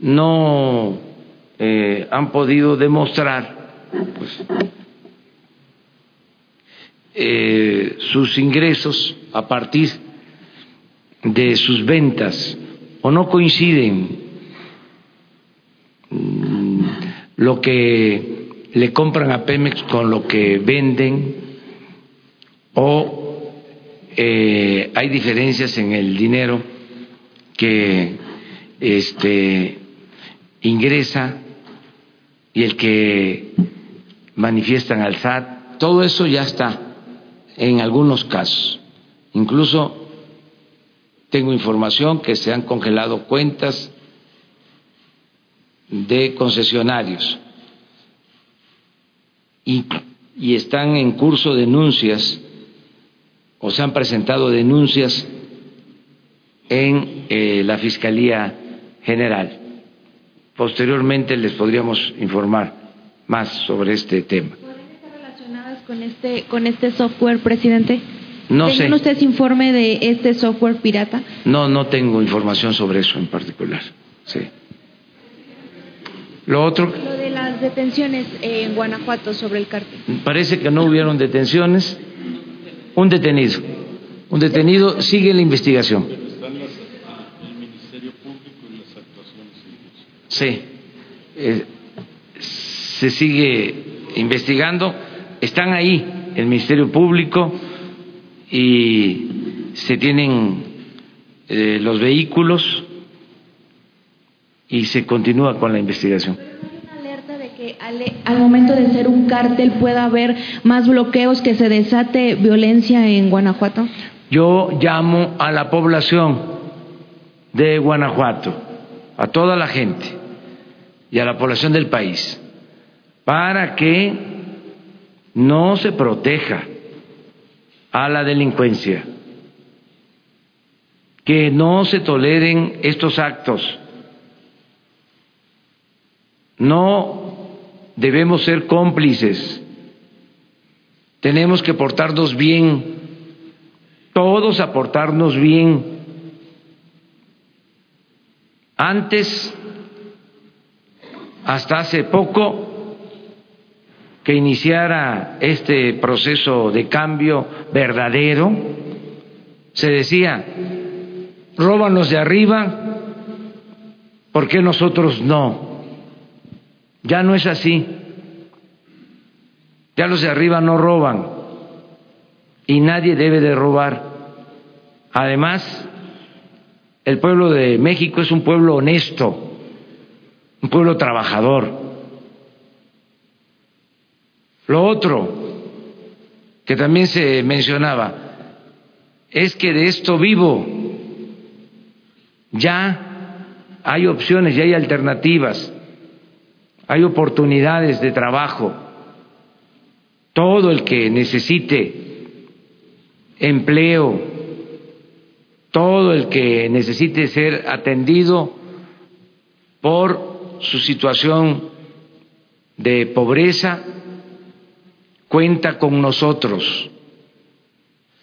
no eh, han podido demostrar pues, sus ingresos a partir de sus ventas o no coinciden lo que le compran a Pemex con lo que venden o eh, hay diferencias en el dinero que este ingresa y el que manifiestan al SAT, todo eso ya está en algunos casos. Incluso tengo información que se han congelado cuentas de concesionarios y, están en curso denuncias o se han presentado denuncias en eh, la Fiscalía General. Posteriormente les podríamos informar más sobre este tema. ¿Pueden estar relacionadas con este, con este software, presidente? No sé. ustedes informe de este software pirata? No, no tengo información sobre eso en particular. Sí. Lo otro. Lo de las detenciones en Guanajuato sobre el cártel. Parece que no hubieron detenciones. Un detenido. Un detenido sigue la investigación. Sí. Eh, se sigue investigando. Están ahí el Ministerio Público y se tienen eh, los vehículos y se continúa con la investigación. alerta de que al, al, momento de ser un cártel pueda haber más bloqueos, que se desate violencia en Guanajuato? Yo llamo a la población de Guanajuato, a toda la gente y a la población del país, para que no se proteja a la delincuencia, que no se toleren estos actos no debemos ser cómplices. Tenemos que portarnos bien, todos a portarnos bien. Antes, hasta hace poco, que iniciara este proceso de cambio verdadero, se decía, róbanos de arriba, ¿por qué nosotros no? Ya no es así. Ya los de arriba no roban y nadie debe de robar. Además, el pueblo de México es un pueblo honesto, un pueblo trabajador. Lo otro que también se mencionaba es que de esto vivo ya hay opciones, ya hay alternativas hay oportunidades de trabajo. Todo el que necesite empleo, todo el que necesite ser atendido por su situación de pobreza, cuenta con nosotros,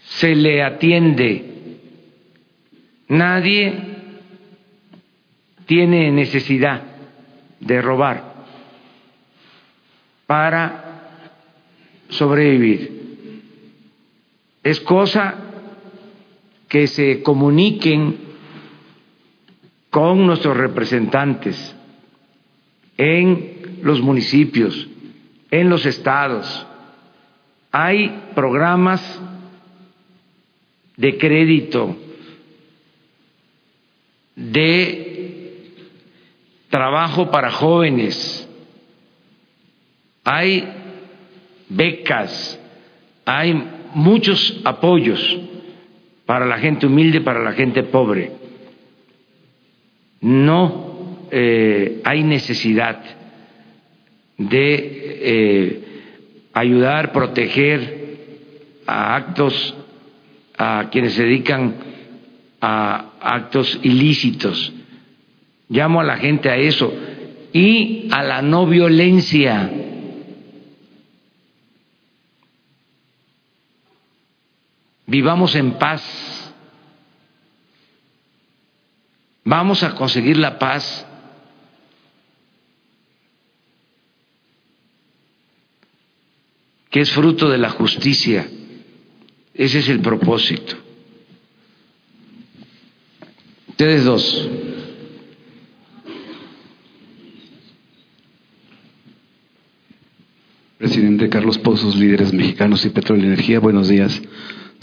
se le atiende. Nadie tiene necesidad de robar para sobrevivir. Es cosa que se comuniquen con nuestros representantes en los municipios, en los estados. Hay programas de crédito, de trabajo para jóvenes, hay becas, hay muchos apoyos para la gente humilde, para la gente pobre. No eh, hay necesidad de eh, ayudar, proteger a actos, a quienes se dedican a actos ilícitos. Llamo a la gente a eso y a la no violencia vivamos en paz. Vamos a conseguir la paz. que es fruto de la justicia. Ese es el propósito. Ustedes dos. Presidente Carlos Pozos, líderes mexicanos y petróleo y energía, buenos días.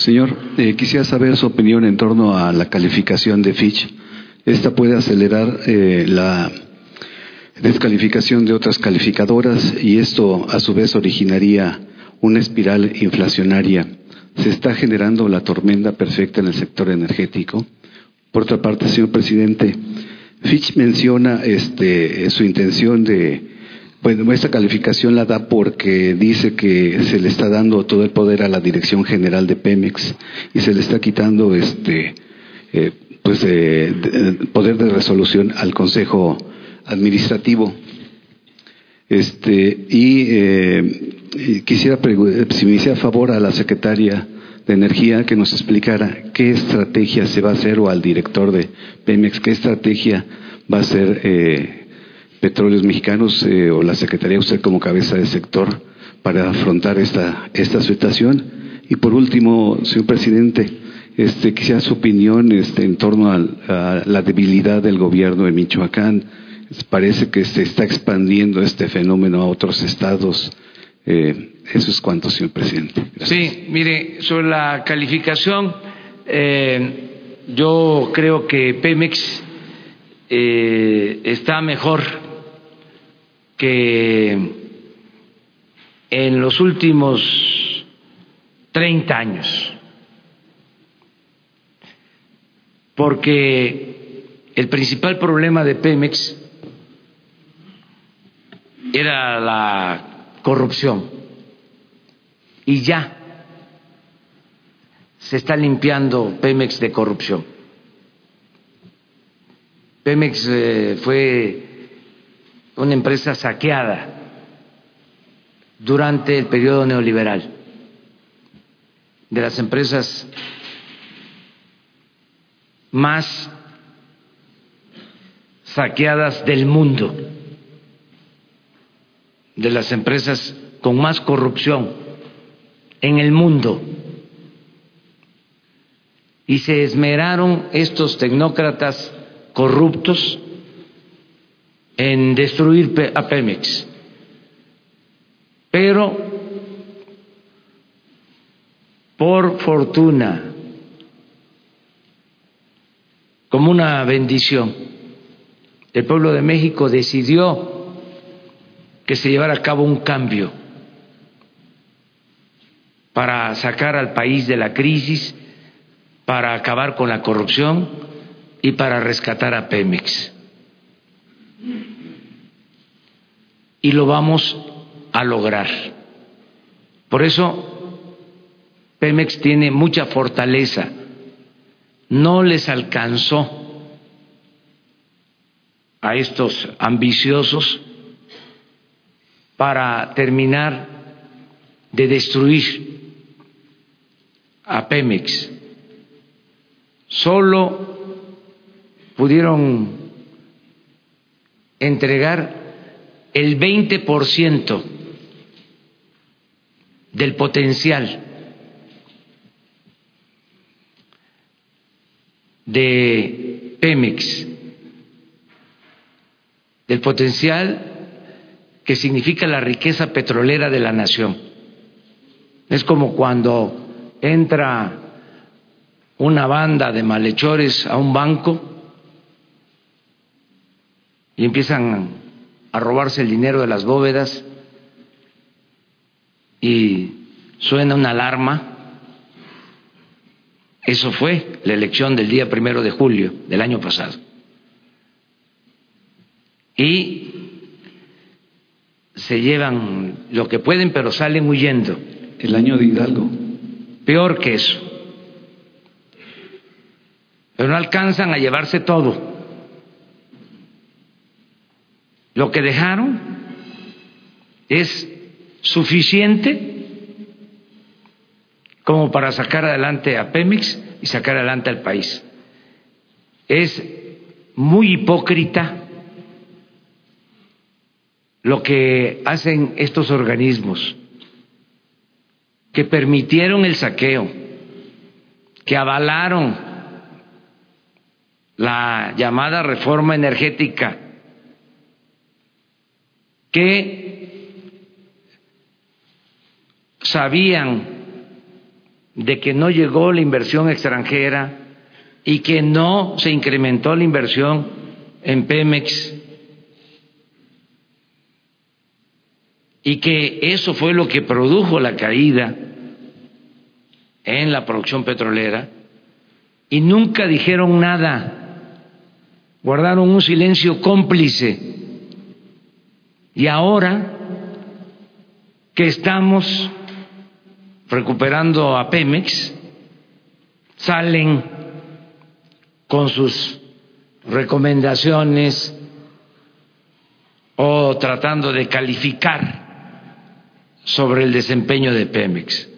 Señor, eh, quisiera saber su opinión en torno a la calificación de Fitch. Esta puede acelerar eh, la descalificación de otras calificadoras y esto a su vez originaría una espiral inflacionaria. Se está generando la tormenta perfecta en el sector energético. Por otra parte, señor presidente, Fitch menciona este, su intención de bueno, esta calificación la da porque dice que se le está dando todo el poder a la Dirección General de Pemex y se le está quitando este eh, pues poder de resolución al Consejo Administrativo. Este y, eh, quisiera si me hiciera favor a la secretaria de Energía que nos explicara qué estrategia se va a hacer o al director de Pemex qué estrategia va a ser eh, Petróleos Mexicanos eh, o la Secretaría, usted como cabeza de sector, para afrontar esta, esta situación? Y por último, señor presidente, este, quisiera su opinión este, en torno a, la debilidad del gobierno de Michoacán. Parece que se está expandiendo este fenómeno a otros estados. Eh, eso es cuanto, señor presidente. Sí, mire, sobre la calificación, eh, yo creo que Pemex eh, está mejor que en los últimos 30 años, porque el principal problema de Pemex era la corrupción y ya se está limpiando Pemex de corrupción. Pemex eh, fue una empresa saqueada durante el periodo neoliberal, de las empresas más saqueadas del mundo, de las empresas con más corrupción en el mundo. Y se esmeraron estos tecnócratas corruptos en destruir a Pemex. Pero, por fortuna, como una bendición, el pueblo de México decidió que se llevara a cabo un cambio para sacar al país de la crisis, para acabar con la corrupción y para rescatar a Pemex. Y lo vamos a lograr. Por eso Pemex tiene mucha fortaleza. No les alcanzó a estos ambiciosos para terminar de destruir a Pemex. Solo pudieron entregar el 20% del potencial de Pemex, del potencial que significa la riqueza petrolera de la nación. Es como cuando entra una banda de malhechores a un banco y empiezan a robarse el dinero de las bóvedas y suena una alarma. Eso fue la elección del día primero de julio del año pasado. Y se llevan lo que pueden, pero salen huyendo. El año de Hidalgo. Peor que eso. Pero no alcanzan a llevarse todo. Lo que dejaron es suficiente como para sacar adelante a Pemex y sacar adelante al país. Es muy hipócrita lo que hacen estos organismos que permitieron el saqueo, que avalaron la llamada reforma energética que sabían de que no llegó la inversión extranjera y que no se incrementó la inversión en Pemex. Y que eso fue lo que produjo la caída en la producción petrolera. Y nunca dijeron nada, guardaron un silencio cómplice y ahora que estamos recuperando a Pemex, salen con sus recomendaciones o tratando de calificar sobre el desempeño de Pemex.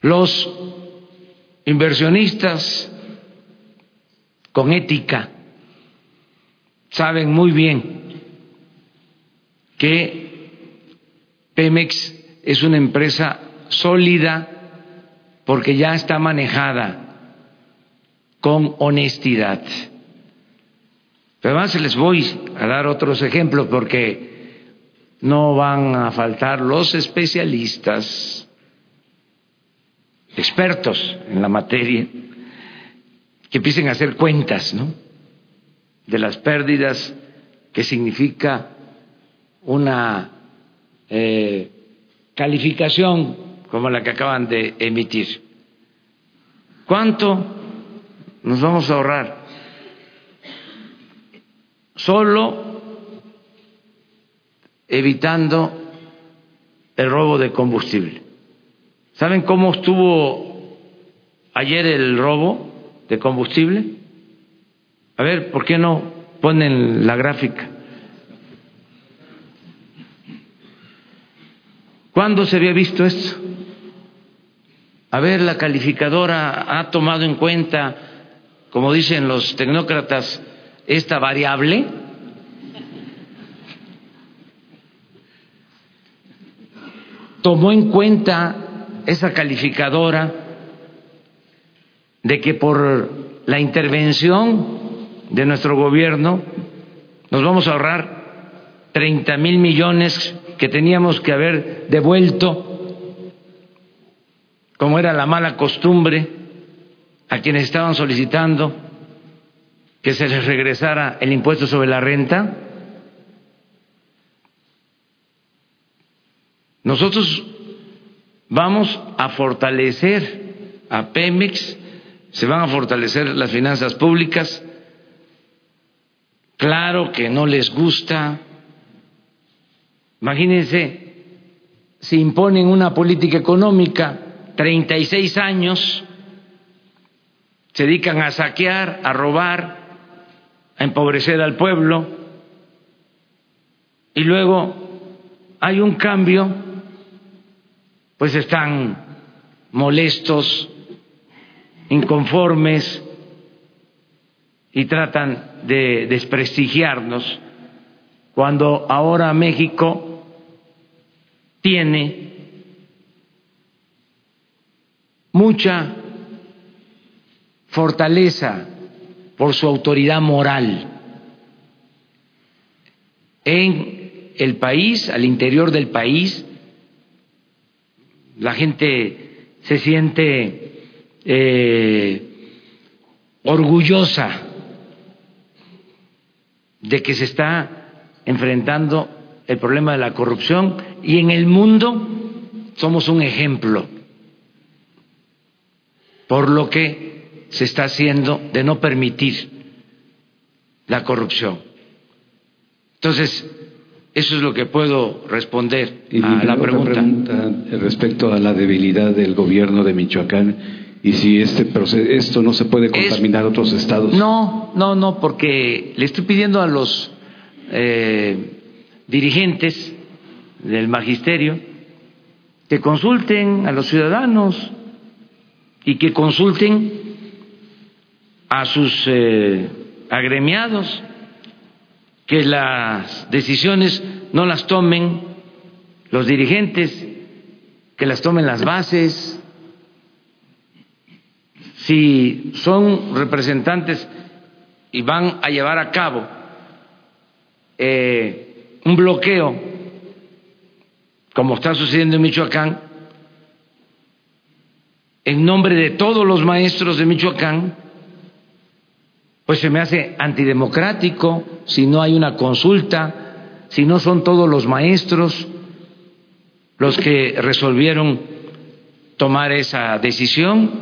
Los inversionistas con ética saben muy bien que Pemex es una empresa sólida porque ya está manejada con honestidad. Pero además les voy a dar otros ejemplos porque no van a faltar los especialistas, expertos en la materia, que empiecen a hacer cuentas, ¿no? De las pérdidas que significa una eh, calificación como la que acaban de emitir. ¿Cuánto nos vamos a ahorrar? Solo evitando el robo de combustible. ¿Saben cómo estuvo ayer el robo de combustible? A ver, ¿por qué no ponen la gráfica? ¿Cuándo se había visto esto? A ver, la calificadora ha tomado en cuenta, como dicen los tecnócratas, esta variable. Tomó en cuenta esa calificadora de que por la intervención de nuestro gobierno nos vamos a ahorrar 30 mil millones que teníamos que haber devuelto, como era la mala costumbre, a quienes estaban solicitando que se les regresara el impuesto sobre la renta. Nosotros vamos a fortalecer a Pemex, se van a fortalecer las finanzas públicas. Claro que no les gusta Imagínense, si imponen una política económica, 36 años, se dedican a saquear, a robar, a empobrecer al pueblo, y luego hay un cambio, pues están molestos, inconformes y tratan de desprestigiarnos cuando ahora México tiene mucha fortaleza por su autoridad moral en el país, al interior del país, la gente se siente eh, orgullosa de que se está enfrentando el problema de la corrupción y en el mundo somos un ejemplo por lo que se está haciendo de no permitir la corrupción. Entonces, eso es lo que puedo responder a la pregunta. Respecto a la debilidad del gobierno de Michoacán y si este esto no se puede contaminar a otros estados. No, no, no, porque le estoy pidiendo a los eh, dirigentes del magisterio que consulten a los ciudadanos y que consulten a sus eh, agremiados, que las decisiones no las tomen los dirigentes, que las tomen las bases. Si son representantes y van a llevar a cabo eh, un bloqueo, como está sucediendo en Michoacán, en nombre de todos los maestros de Michoacán, pues se me hace antidemocrático si no hay una consulta, si no son todos los maestros los que resolvieron tomar esa decisión.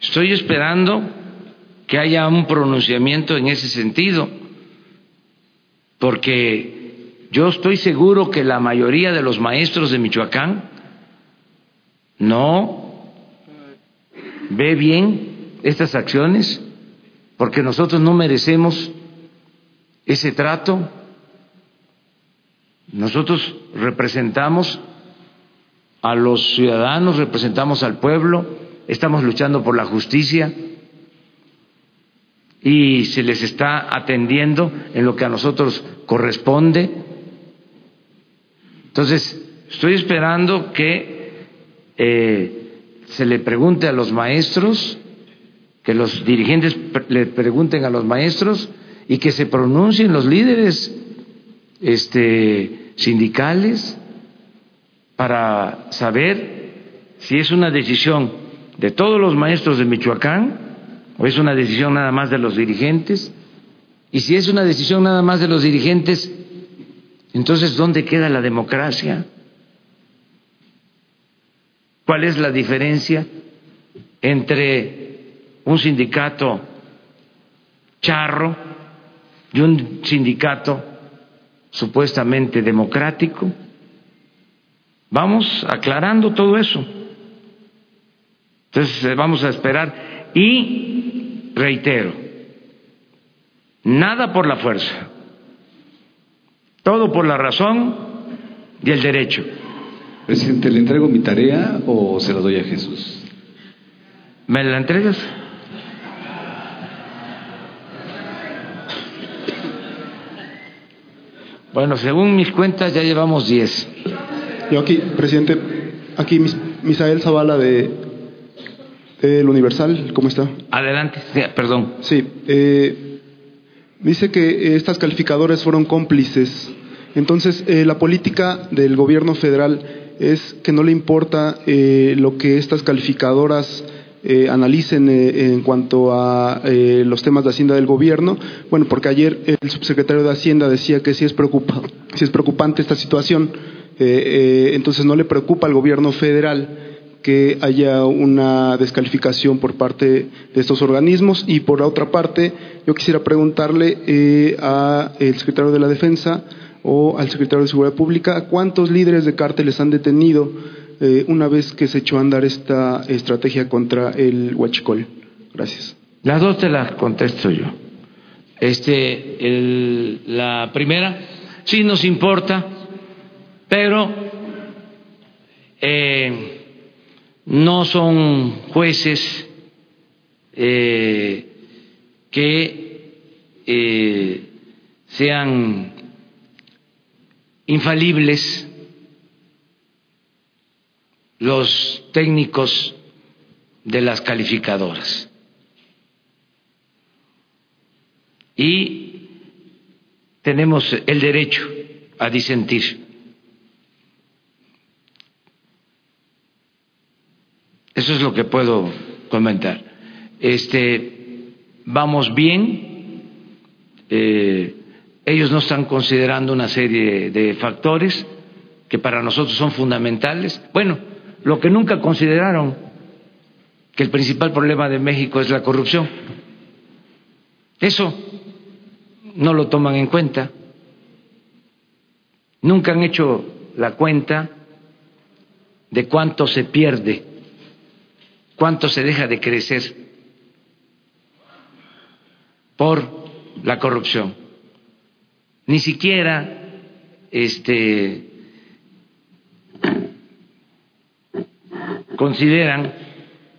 Estoy esperando que haya un pronunciamiento en ese sentido porque yo estoy seguro que la mayoría de los maestros de Michoacán no ve bien estas acciones, porque nosotros no merecemos ese trato. Nosotros representamos a los ciudadanos, representamos al pueblo, estamos luchando por la justicia y se les está atendiendo en lo que a nosotros corresponde. Entonces, estoy esperando que eh, se le pregunte a los maestros, que los dirigentes le pregunten a los maestros y que se pronuncien los líderes este, sindicales para saber si es una decisión de todos los maestros de Michoacán o es una decisión nada más de los dirigentes. Y si es una decisión nada más de los dirigentes, entonces ¿dónde queda la democracia? ¿Cuál es la diferencia entre un sindicato charro y un sindicato supuestamente democrático? Vamos aclarando todo eso. Entonces eh, vamos a esperar y reitero, nada por la fuerza, todo por la razón y el derecho. Presidente, ¿le entrego mi tarea o se la doy a Jesús? ¿Me la entregas? Bueno, según mis cuentas ya llevamos 10. Yo aquí, presidente, aquí Misael Zavala de, El Universal, ¿cómo está? Adelante, perdón. Sí, eh, dice que estas calificadoras fueron cómplices. Entonces, eh, la política del gobierno federal es que no le importa eh, lo que estas calificadoras eh, analicen eh, en cuanto a eh, los temas de Hacienda del gobierno. Bueno, porque ayer el subsecretario de Hacienda decía que sí es, preocupa, sí es preocupante esta situación, entonces no le preocupa al gobierno federal que haya una descalificación por parte de estos organismos y por otra parte yo quisiera preguntarle al secretario de la Defensa o al secretario de Seguridad Pública cuántos líderes de cárteles han detenido eh, una vez que se echó a andar esta estrategia contra el huachicol? Gracias. Las dos te las contesto yo. Este, la primera, sí nos importa, pero eh, no son jueces eh, que sean infalibles los técnicos de las calificadoras. Y tenemos el derecho a disentir. Eso es lo que puedo comentar. Este, vamos bien. Eh, ellos no están considerando una serie de factores que para nosotros son fundamentales. Bueno, lo que nunca consideraron, que el principal problema de México es la corrupción. Eso no lo toman en cuenta. Nunca han hecho la cuenta de cuánto se pierde, cuánto se deja de crecer por la corrupción. Ni siquiera este consideran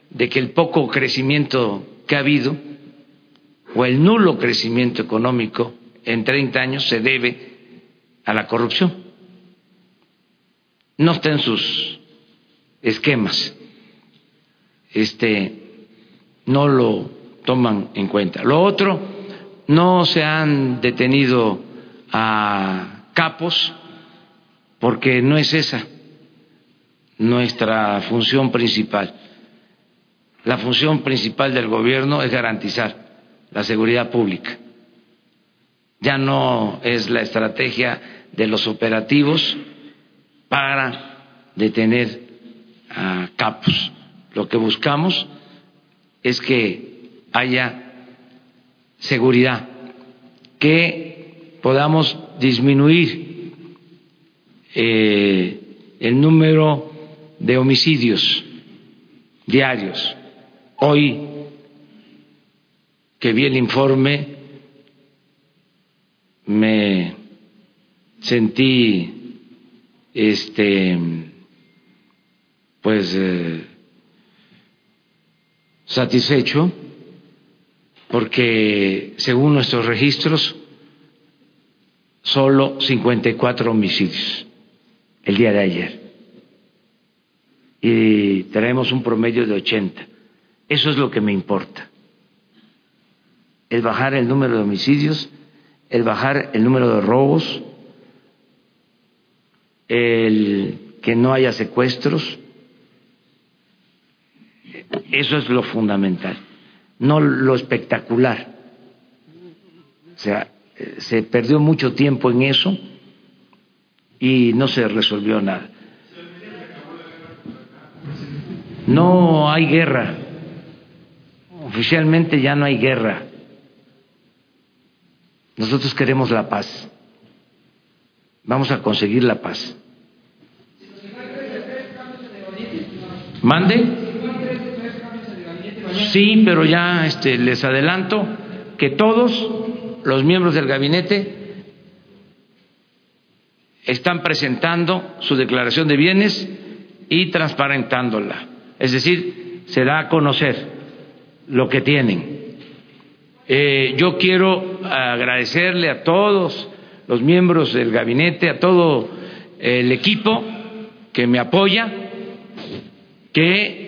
de que el poco crecimiento que ha habido o el nulo crecimiento económico en 30 años se debe a la corrupción. No está en sus esquemas. Este no lo toman en cuenta. Lo otro, no se han detenido a capos porque no es esa nuestra función principal. La función principal del gobierno es garantizar la seguridad pública. Ya no es la estrategia de los operativos para detener a capos. Lo que buscamos es que haya seguridad, que podamos disminuir eh, el número de homicidios diarios. Hoy que vi el informe me sentí este pues eh, satisfecho porque según nuestros registros, solo 54 homicidios el día de ayer. Y tenemos un promedio de 80. Eso es lo que me importa. El bajar el número de homicidios, el bajar el número de robos, el que no haya secuestros. Eso es lo fundamental, no lo espectacular. O sea, se perdió mucho tiempo en eso y no se resolvió nada. No hay guerra. Oficialmente ya no hay guerra. Nosotros queremos la paz. Vamos a conseguir la paz. ¿Mande? Sí, pero ya este, les adelanto que todos los miembros del gabinete están presentando su declaración de bienes y transparentándola. Es decir, se da a conocer lo que tienen. Eh, yo quiero agradecerle a todos los miembros del gabinete, a todo el equipo que me apoya, que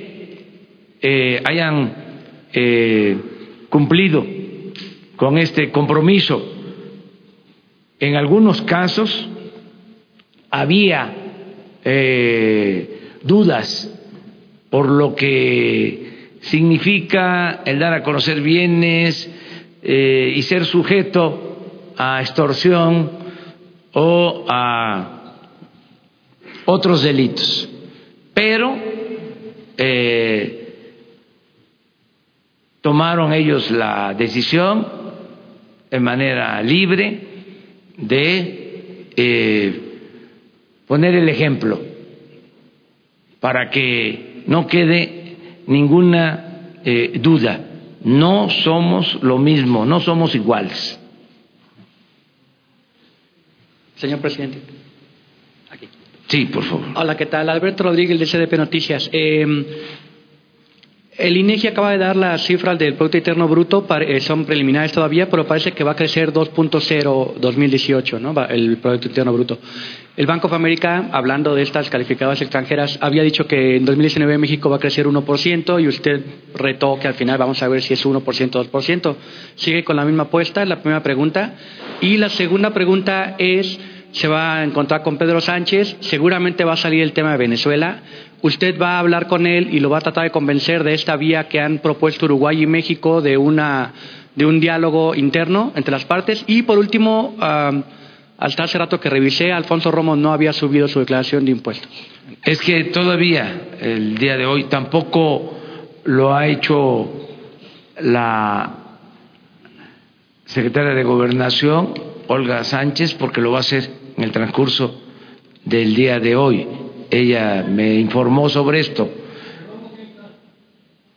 eh, hayan eh, cumplido con este compromiso. En algunos casos había dudas por lo que significa el dar a conocer bienes eh, y ser sujeto a extorsión o a otros delitos. Pero eh, tomaron ellos la decisión de manera libre de eh, poner el ejemplo para que no quede ninguna eh, duda, no somos lo mismo, no somos iguales. Señor presidente. Aquí. Sí, por favor. Hola, ¿qué tal? Alberto Rodríguez de CDP Noticias. Eh, el INEGI acaba de dar las cifras del Producto Interno Bruto, eh, son preliminares todavía, pero parece que va a crecer 2.0 2018, ¿no? el Producto Interno Bruto. El Banco of America, hablando de estas calificadoras extranjeras, había dicho que en 2019 México va a crecer 1% y usted retó que al final vamos a ver si es 1% o 2%. ¿Sigue con la misma apuesta? Es la primera pregunta. Y la segunda pregunta es, se va a encontrar con Pedro Sánchez, seguramente va a salir el tema de Venezuela usted va a hablar con él y lo va a tratar de convencer de esta vía que han propuesto Uruguay y México de una de un diálogo interno entre las partes. Y por último hasta hace rato que revisé Alfonso Romo no había subido su declaración de impuestos. Es que todavía el día de hoy tampoco lo ha hecho la secretaria de Gobernación Olga Sánchez porque lo va a hacer en el transcurso del día de hoy ella me informó sobre esto.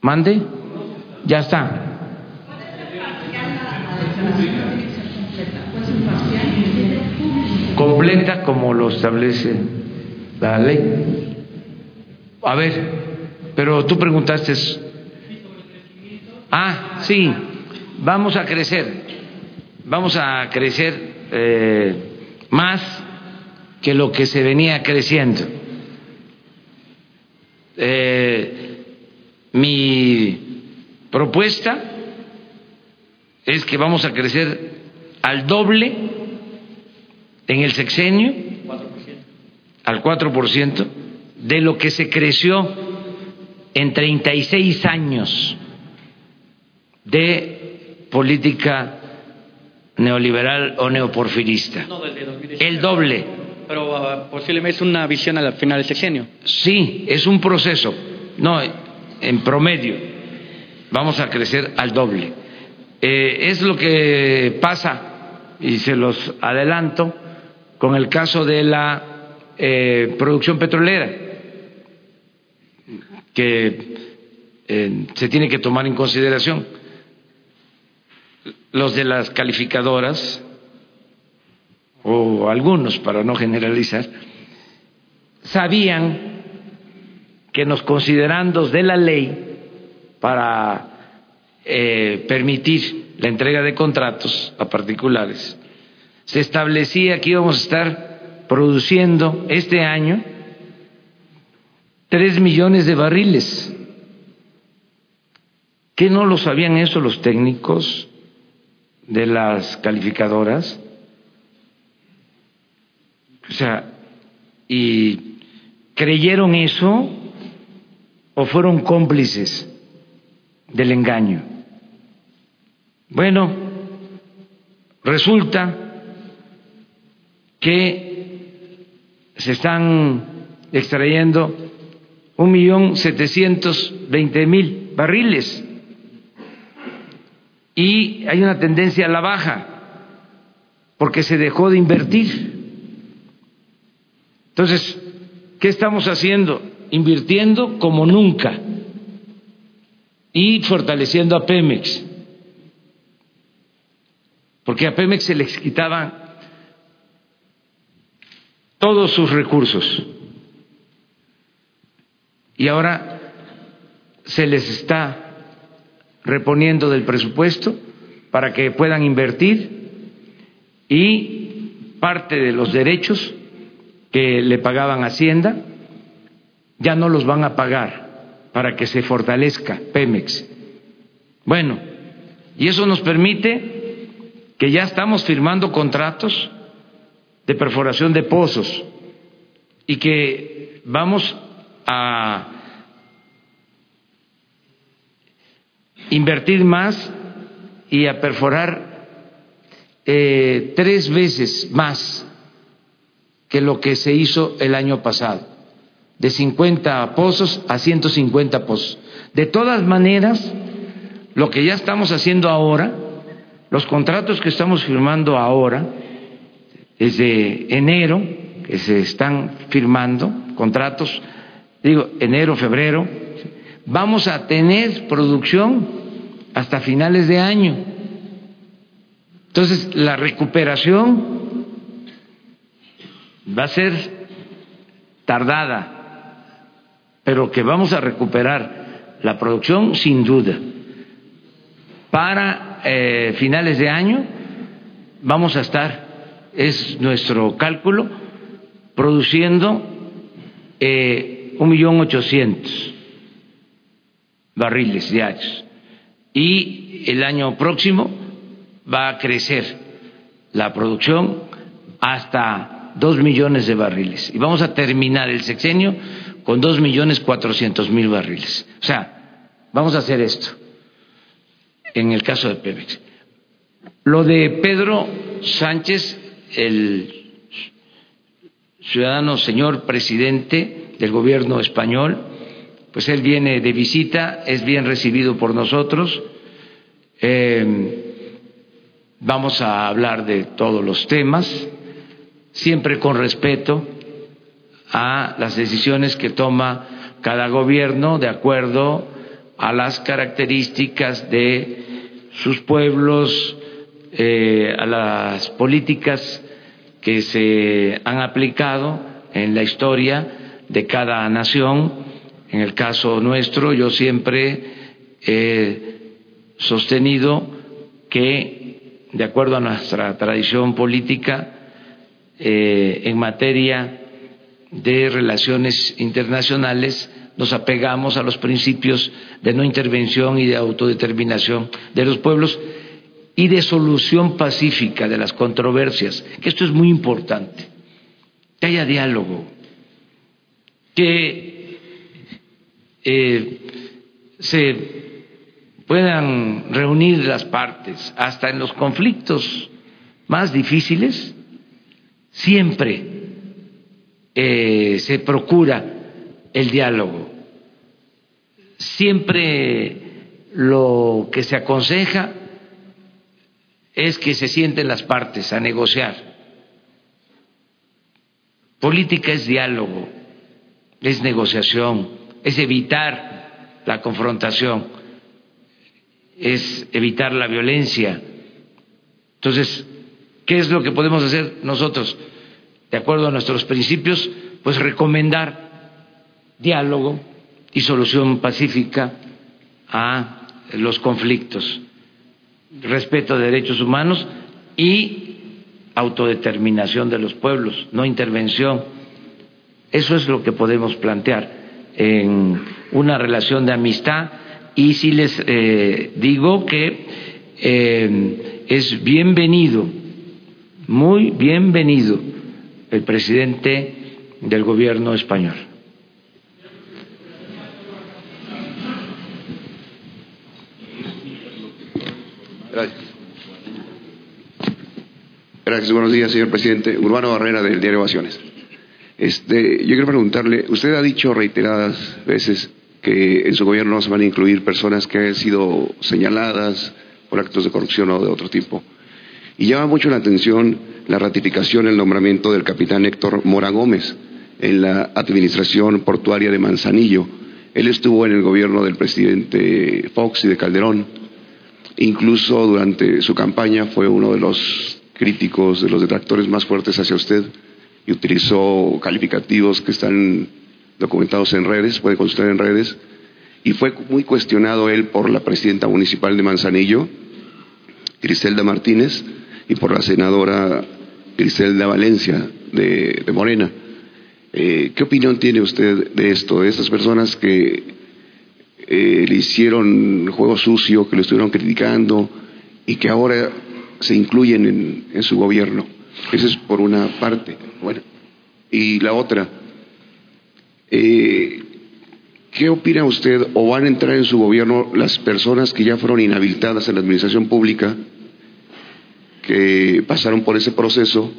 ¿Mande? Ya está. Completa como lo establece la ley. A ver, pero tú preguntaste. Ah, sí, vamos a crecer, vamos a crecer eh, más que lo que se venía creciendo. Eh, mi propuesta es que vamos a crecer al doble en el sexenio, al 4%, de lo que se creció en 36 años de política neoliberal o neoporfirista. el doble. Pero uh, posiblemente es una visión al final del sexenio. Sí, es un proceso. No, en promedio vamos a crecer al doble. Eh, es lo que pasa, y se los adelanto, con el caso de la eh, producción petrolera, que eh, se tiene que tomar en consideración. Los de las calificadoras o algunos, para no generalizar, sabían que nos considerandos de la ley para eh, permitir la entrega de contratos a particulares, se establecía que íbamos a estar produciendo este año tres millones de barriles. ¿Qué no lo sabían eso los técnicos de las calificadoras? O sea, ¿y creyeron eso o fueron cómplices del engaño? Bueno, resulta que se están extrayendo un millón setecientos veinte mil barriles y hay una tendencia a la baja porque se dejó de invertir. Entonces, ¿qué estamos haciendo? Invirtiendo como nunca y fortaleciendo a Pemex. Porque a Pemex se les quitaban todos sus recursos y ahora se les está reponiendo del presupuesto para que puedan invertir y parte de los derechos que le pagaban Hacienda ya no los van a pagar para que se fortalezca Pemex. Bueno, y eso nos permite que ya estamos firmando contratos de perforación de pozos y que vamos a invertir más y a perforar eh, tres veces más que lo que se hizo el año pasado, de 50 pozos a 150 pozos. De todas maneras, lo que ya estamos haciendo ahora, los contratos que estamos firmando ahora, desde enero, que se están firmando, contratos digo, enero, febrero, vamos a tener producción hasta finales de año. Entonces, la recuperación va a ser tardada, pero que vamos a recuperar la producción sin duda. Para eh, finales de año vamos a estar, es nuestro cálculo, produciendo eh, un millón ochocientos barriles diarios. Y el año próximo va a crecer la producción hasta dos millones de barriles. Y vamos a terminar el sexenio con dos millones cuatrocientos mil barriles. O sea, vamos a hacer esto en el caso de Pemex. Lo de Pedro Sánchez, el ciudadano señor presidente, del gobierno español, pues él viene de visita, es bien recibido por nosotros. Eh, vamos a hablar de todos los temas, siempre con respeto a las decisiones que toma cada gobierno de acuerdo a las características de sus pueblos, eh, a las políticas que se han aplicado en la historia de cada nación. En el caso nuestro, yo siempre he sostenido que, de acuerdo a nuestra tradición política, eh, en materia de relaciones internacionales, nos apegamos a los principios de no intervención y de autodeterminación de los pueblos y de solución pacífica de las controversias, que esto es muy importante, que haya diálogo, que eh, se puedan reunir las partes, hasta en los conflictos más difíciles, siempre eh, se procura el diálogo, siempre lo que se aconseja es que se sienten las partes a negociar. Política es diálogo, es negociación, es evitar la confrontación, es evitar la violencia. Entonces, ¿qué es lo que podemos hacer nosotros? De acuerdo a nuestros principios, pues recomendar diálogo y solución pacífica a los conflictos, respeto de derechos humanos y autodeterminación de los pueblos, no intervención. Eso es lo que podemos plantear en una relación de amistad y si les eh, digo que eh, es bienvenido, muy bienvenido el presidente del gobierno español. Gracias. Gracias, buenos días, señor presidente. Urbano Barrera, del diario Ovaciones. Este, yo quiero preguntarle, usted ha dicho reiteradas veces que en su gobierno no se van a incluir personas que han sido señaladas por actos de corrupción o de otro tipo. Y llama mucho la atención la ratificación, el nombramiento del capitán Héctor Mora Gómez en la administración portuaria de Manzanillo. Él estuvo en el gobierno del presidente Fox y de Calderón. Incluso durante su campaña fue uno de los críticos, de los detractores más fuertes hacia usted y utilizó calificativos que están documentados en redes, puede consultar en redes, y fue muy cuestionado él por la presidenta municipal de Manzanillo, Griselda Martínez, y por la senadora Griselda Valencia de, Morena. Eh, ¿Qué opinión tiene usted de esto, de estas personas que eh, le hicieron juego sucio, que lo estuvieron criticando y que ahora se incluyen en, su gobierno? Esa es por una parte. Bueno, y la otra, eh, ¿qué opina usted o van a entrar en su gobierno las personas que ya fueron inhabilitadas en la administración pública, que pasaron por ese proceso,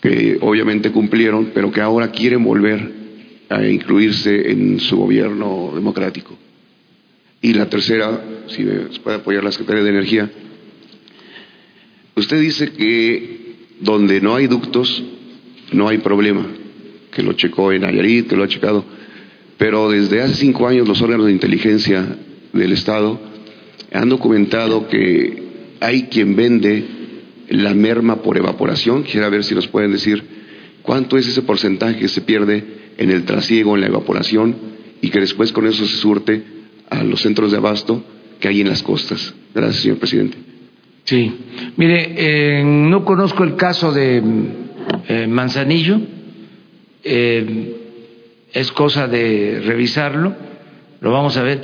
que obviamente cumplieron, pero que ahora quieren volver a incluirse en su gobierno democrático? Y la tercera, si puede apoyar la Secretaría de Energía, usted dice que donde no hay ductos no hay problema, que lo checó en Nayarit, que lo ha checado, pero desde hace cinco años los órganos de inteligencia del Estado han documentado que hay quien vende la merma por evaporación. Quisiera ver si nos pueden decir cuánto es ese porcentaje que se pierde en el trasiego, en la evaporación, y que después con eso se surte a los centros de abasto que hay en las costas. Gracias, señor presidente. Sí, mire, eh, no conozco el caso de eh, Manzanillo, eh, es cosa de revisarlo, lo vamos a ver,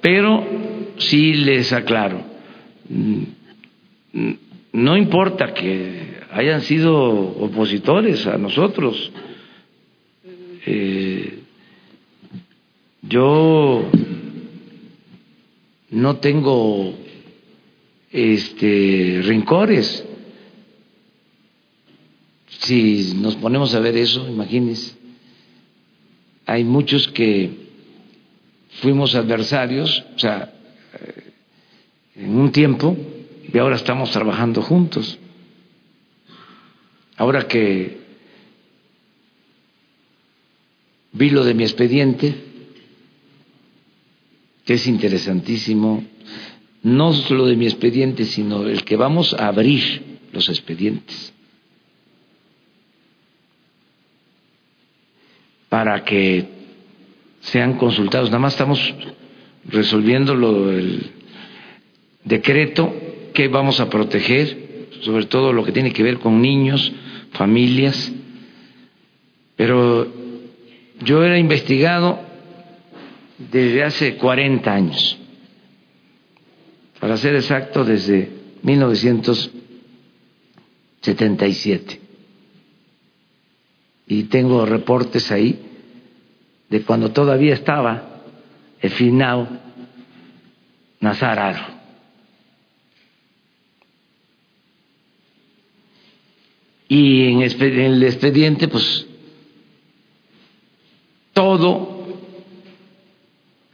pero sí les aclaro, mm, no importa que hayan sido opositores a nosotros, yo no tengo este, rencores. Si nos ponemos a ver eso, imagínense, hay muchos que fuimos adversarios, o sea, eh, en un tiempo, y ahora estamos trabajando juntos. Ahora que vi lo de mi expediente, que es interesantísimo, no solo de mi expediente, sino el que vamos a abrir los expedientes para que sean consultados. Nada más estamos resolviendo lo del decreto que vamos a proteger, sobre todo lo que tiene que ver con niños, familias, pero yo era investigado desde hace 40 años. Para ser exacto, desde 1977. Y tengo reportes ahí de cuando todavía estaba el finado Nazar Y en el expediente, pues, todo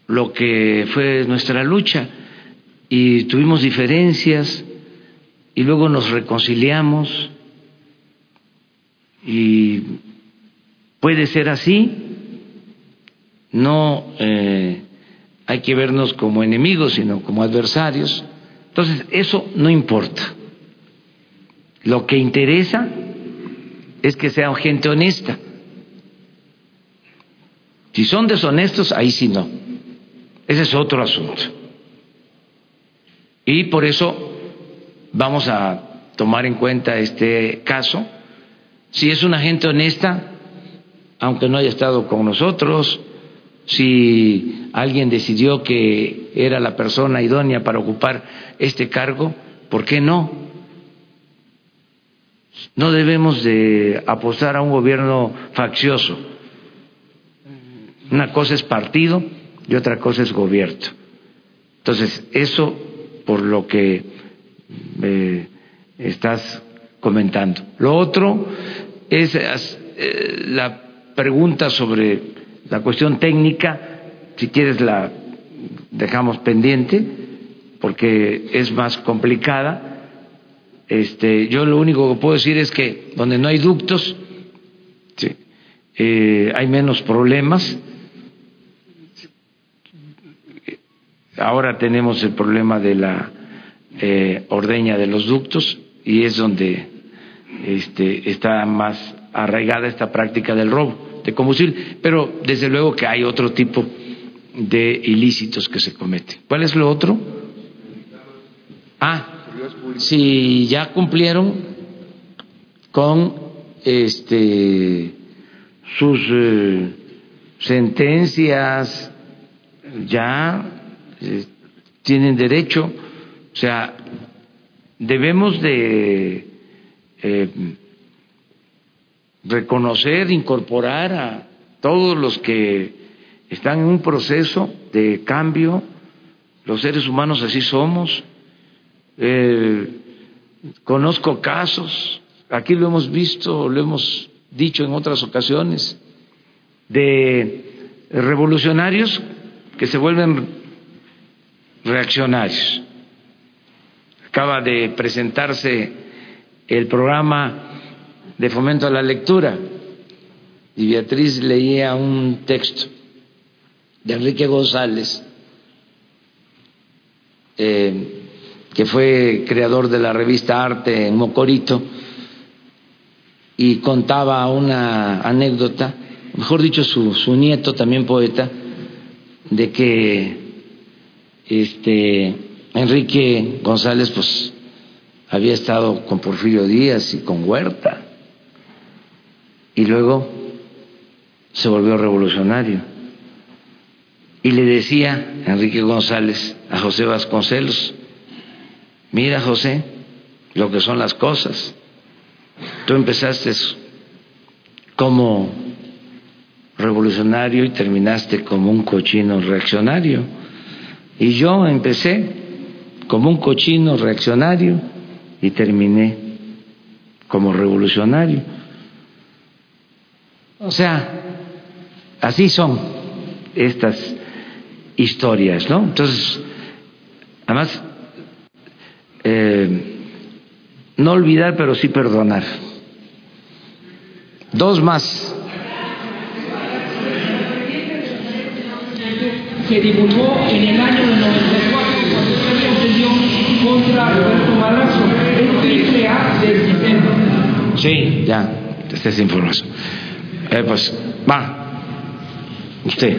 lo que fue nuestra lucha y tuvimos diferencias y luego nos reconciliamos y puede ser así, no eh, hay que vernos como enemigos, sino como adversarios. Entonces, eso no importa. Lo que interesa es que sean gente honesta. Si son deshonestos, ahí sí no. Ese es otro asunto. Y por eso vamos a tomar en cuenta este caso. Si es una gente honesta, aunque no haya estado con nosotros, si alguien decidió que era la persona idónea para ocupar este cargo, ¿por qué no? No debemos de apostar a un gobierno faccioso. Una cosa es partido y otra cosa es gobierno. Entonces, eso por lo que eh, estás comentando. Lo otro es eh, la pregunta sobre la cuestión técnica, si quieres la dejamos pendiente, porque es más complicada. Este, yo lo único que puedo decir es que donde no hay ductos, eh, hay menos problemas. Ahora tenemos el problema de la eh, ordeña de los ductos y es donde este, está más arraigada esta práctica del robo de combustible, pero desde luego que hay otro tipo de ilícitos que se cometen. ¿Cuál es lo otro? Ah, si ya cumplieron con este sus eh, sentencias, ya eh, tienen derecho, o sea, debemos de eh, reconocer, incorporar a todos los que están en un proceso de cambio, los seres humanos así somos, eh, conozco casos, aquí lo hemos visto, lo hemos dicho en otras ocasiones, de revolucionarios que se vuelven reaccionarios. Acaba de presentarse el programa de fomento a la lectura y Beatriz leía un texto de Enrique González, eh, que fue creador de la revista Arte en Mocorito, y contaba una anécdota, mejor dicho, su, su nieto, también poeta, de que este Enrique González pues había estado con Porfirio Díaz y con Huerta y luego se volvió revolucionario. Y le decía Enrique González a José Vasconcelos mira José lo que son las cosas tú empezaste como revolucionario y terminaste como un cochino reaccionario y yo empecé como un cochino reaccionario y terminé como revolucionario. O sea, así son estas historias, ¿no? Entonces, además, eh, no olvidar, pero sí perdonar. Dos más. se divulgó en el año de 94 cuando se concedió contra Roberto Madrazo, el triple A del sistema. Sí, ya, esta es información. Eh, pues, va, usted.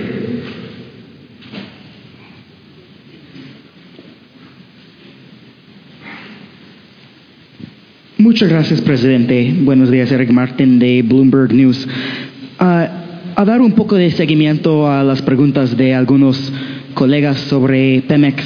Muchas gracias, presidente. Buenos días, Eric Martin de Bloomberg News. Uh, a dar un poco de seguimiento a las preguntas de algunos colegas sobre Pemex.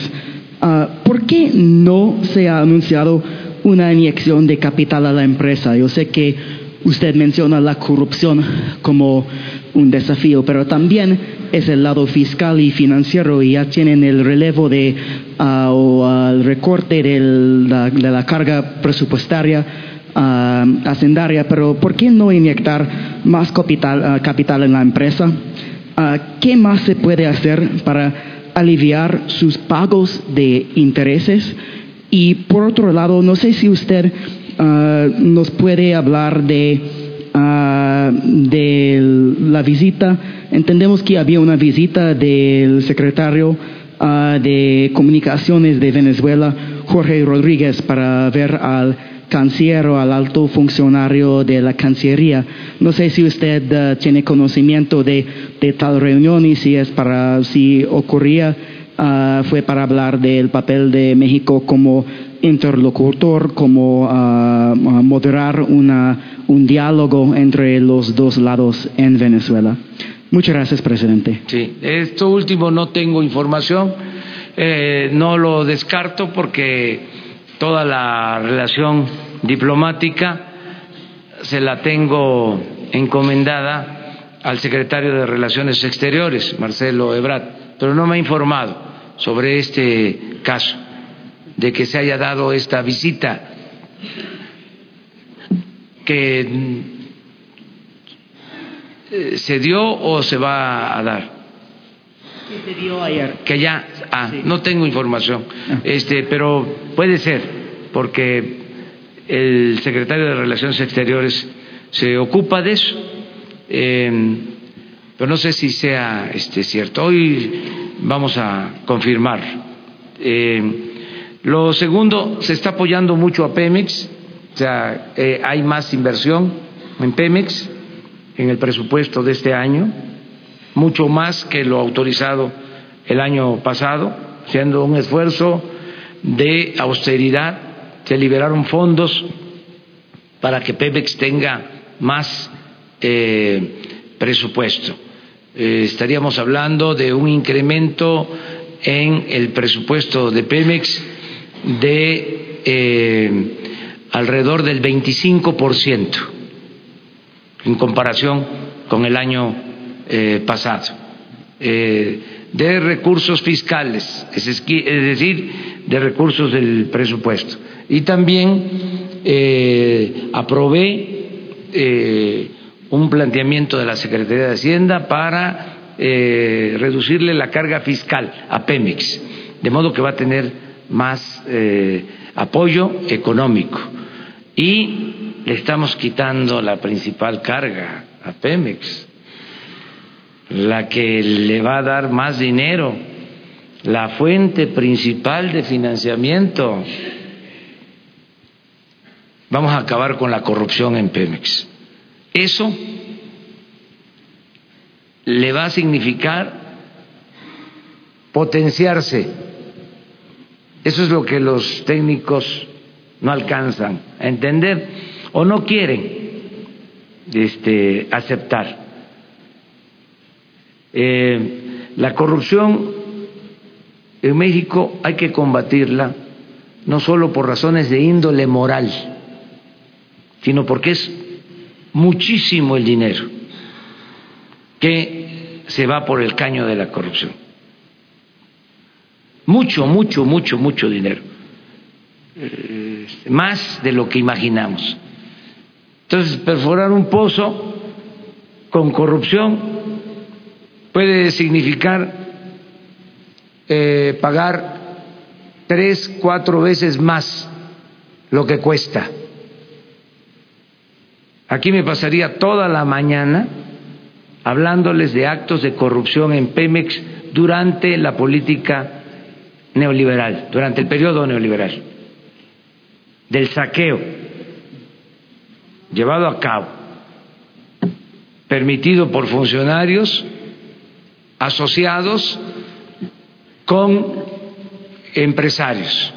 Ah, ¿Por qué no se ha anunciado una inyección de capital a la empresa? Yo sé que usted menciona la corrupción como un desafío, pero también es el lado fiscal y financiero y ya tienen el relevo de ah, o el recorte de la carga presupuestaria uh, hacendaria, pero ¿por qué no inyectar más capital, ah, capital en la empresa? ¿Qué más se puede hacer para aliviar sus pagos de intereses? Y por otro lado, no sé si usted nos puede hablar de, de la visita. Entendemos que había una visita del secretario de Comunicaciones de Venezuela, Jorge Rodríguez, para ver al canciller o al alto funcionario de la Cancillería. No sé si usted eh, tiene conocimiento de, de, tal reunión y si es para, si ocurría, uh, fue para hablar del papel de México como interlocutor, como uh, moderar una, un diálogo entre los dos lados en Venezuela. Muchas gracias, presidente. Sí, esto último no tengo información, eh, no lo descarto porque toda la relación diplomática se la tengo encomendada al secretario de Relaciones Exteriores, Marcelo Ebrard, pero no me ha informado sobre este caso, de que se haya dado esta visita, que eh, se dio o se va a dar. Que se dio ayer. Que ya, ah, no tengo información, ah. este, pero puede ser, porque el secretario de Relaciones Exteriores se ocupa de eso, eh, pero no sé si sea este, cierto. Hoy vamos a confirmar. Eh, lo segundo, se está apoyando mucho a Pemex, o sea, eh, hay más inversión en Pemex en el presupuesto de este año, mucho más que lo autorizado el año pasado, siendo un esfuerzo de austeridad, se liberaron fondos para que Pemex tenga más eh, presupuesto. Eh, estaríamos hablando de un incremento en el presupuesto de Pemex de eh, alrededor del 25 ciento en comparación con el año eh, pasado. Eh, de recursos fiscales, es, decir, de recursos del presupuesto. Y también eh, aprobé un planteamiento de la Secretaría de Hacienda para reducirle la carga fiscal a Pemex, de modo que va a tener más apoyo económico. Y le estamos quitando la principal carga a Pemex, la que le va a dar más dinero, la fuente principal de financiamiento. Vamos a acabar con la corrupción en Pemex. Eso le va a significar potenciarse. Eso es lo que los técnicos no alcanzan a entender o no quieren este, aceptar. Eh, la corrupción en México hay que combatirla no solo por razones de índole moral, sino porque es muchísimo el dinero que se va por el caño de la corrupción. Mucho, mucho, mucho, mucho dinero. Eh, más de lo que imaginamos. Entonces, perforar un pozo con corrupción puede significar eh, pagar tres, cuatro veces más lo que cuesta. Aquí me pasaría toda la mañana hablándoles de actos de corrupción en Pemex durante la política neoliberal, durante el periodo neoliberal, del saqueo llevado a cabo, permitido por funcionarios asociados con empresarios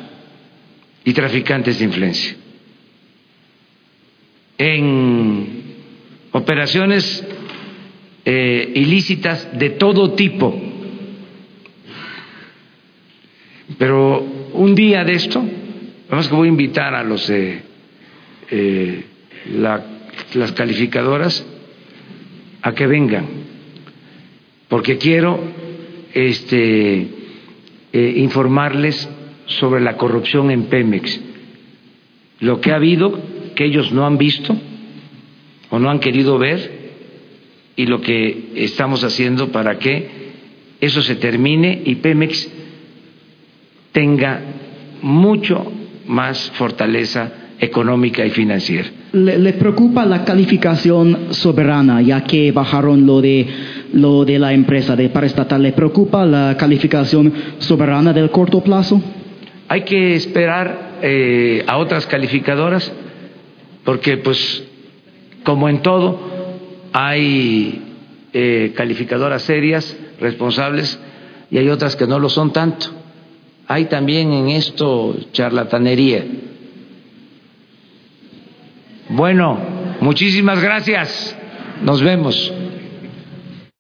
y traficantes de influencia. En operaciones eh, ilícitas de todo tipo. Pero un día de esto, vamos que voy a invitar a los eh, las calificadoras a que vengan, porque quiero este, eh, informarles sobre la corrupción en Pemex, lo que ha habido que ellos no han visto o no han querido ver y lo que estamos haciendo para que eso se termine y Pemex tenga mucho más fortaleza económica y financiera. Le, preocupa la calificación soberana, ya que bajaron lo de lo de la empresa de paraestatal. ¿Le preocupa la calificación soberana del corto plazo? Hay que esperar eh, a otras calificadoras, porque pues como en todo hay eh, calificadoras serias, responsables, y hay otras que no lo son tanto. Hay también en esto charlatanería. Bueno, muchísimas gracias. Nos vemos.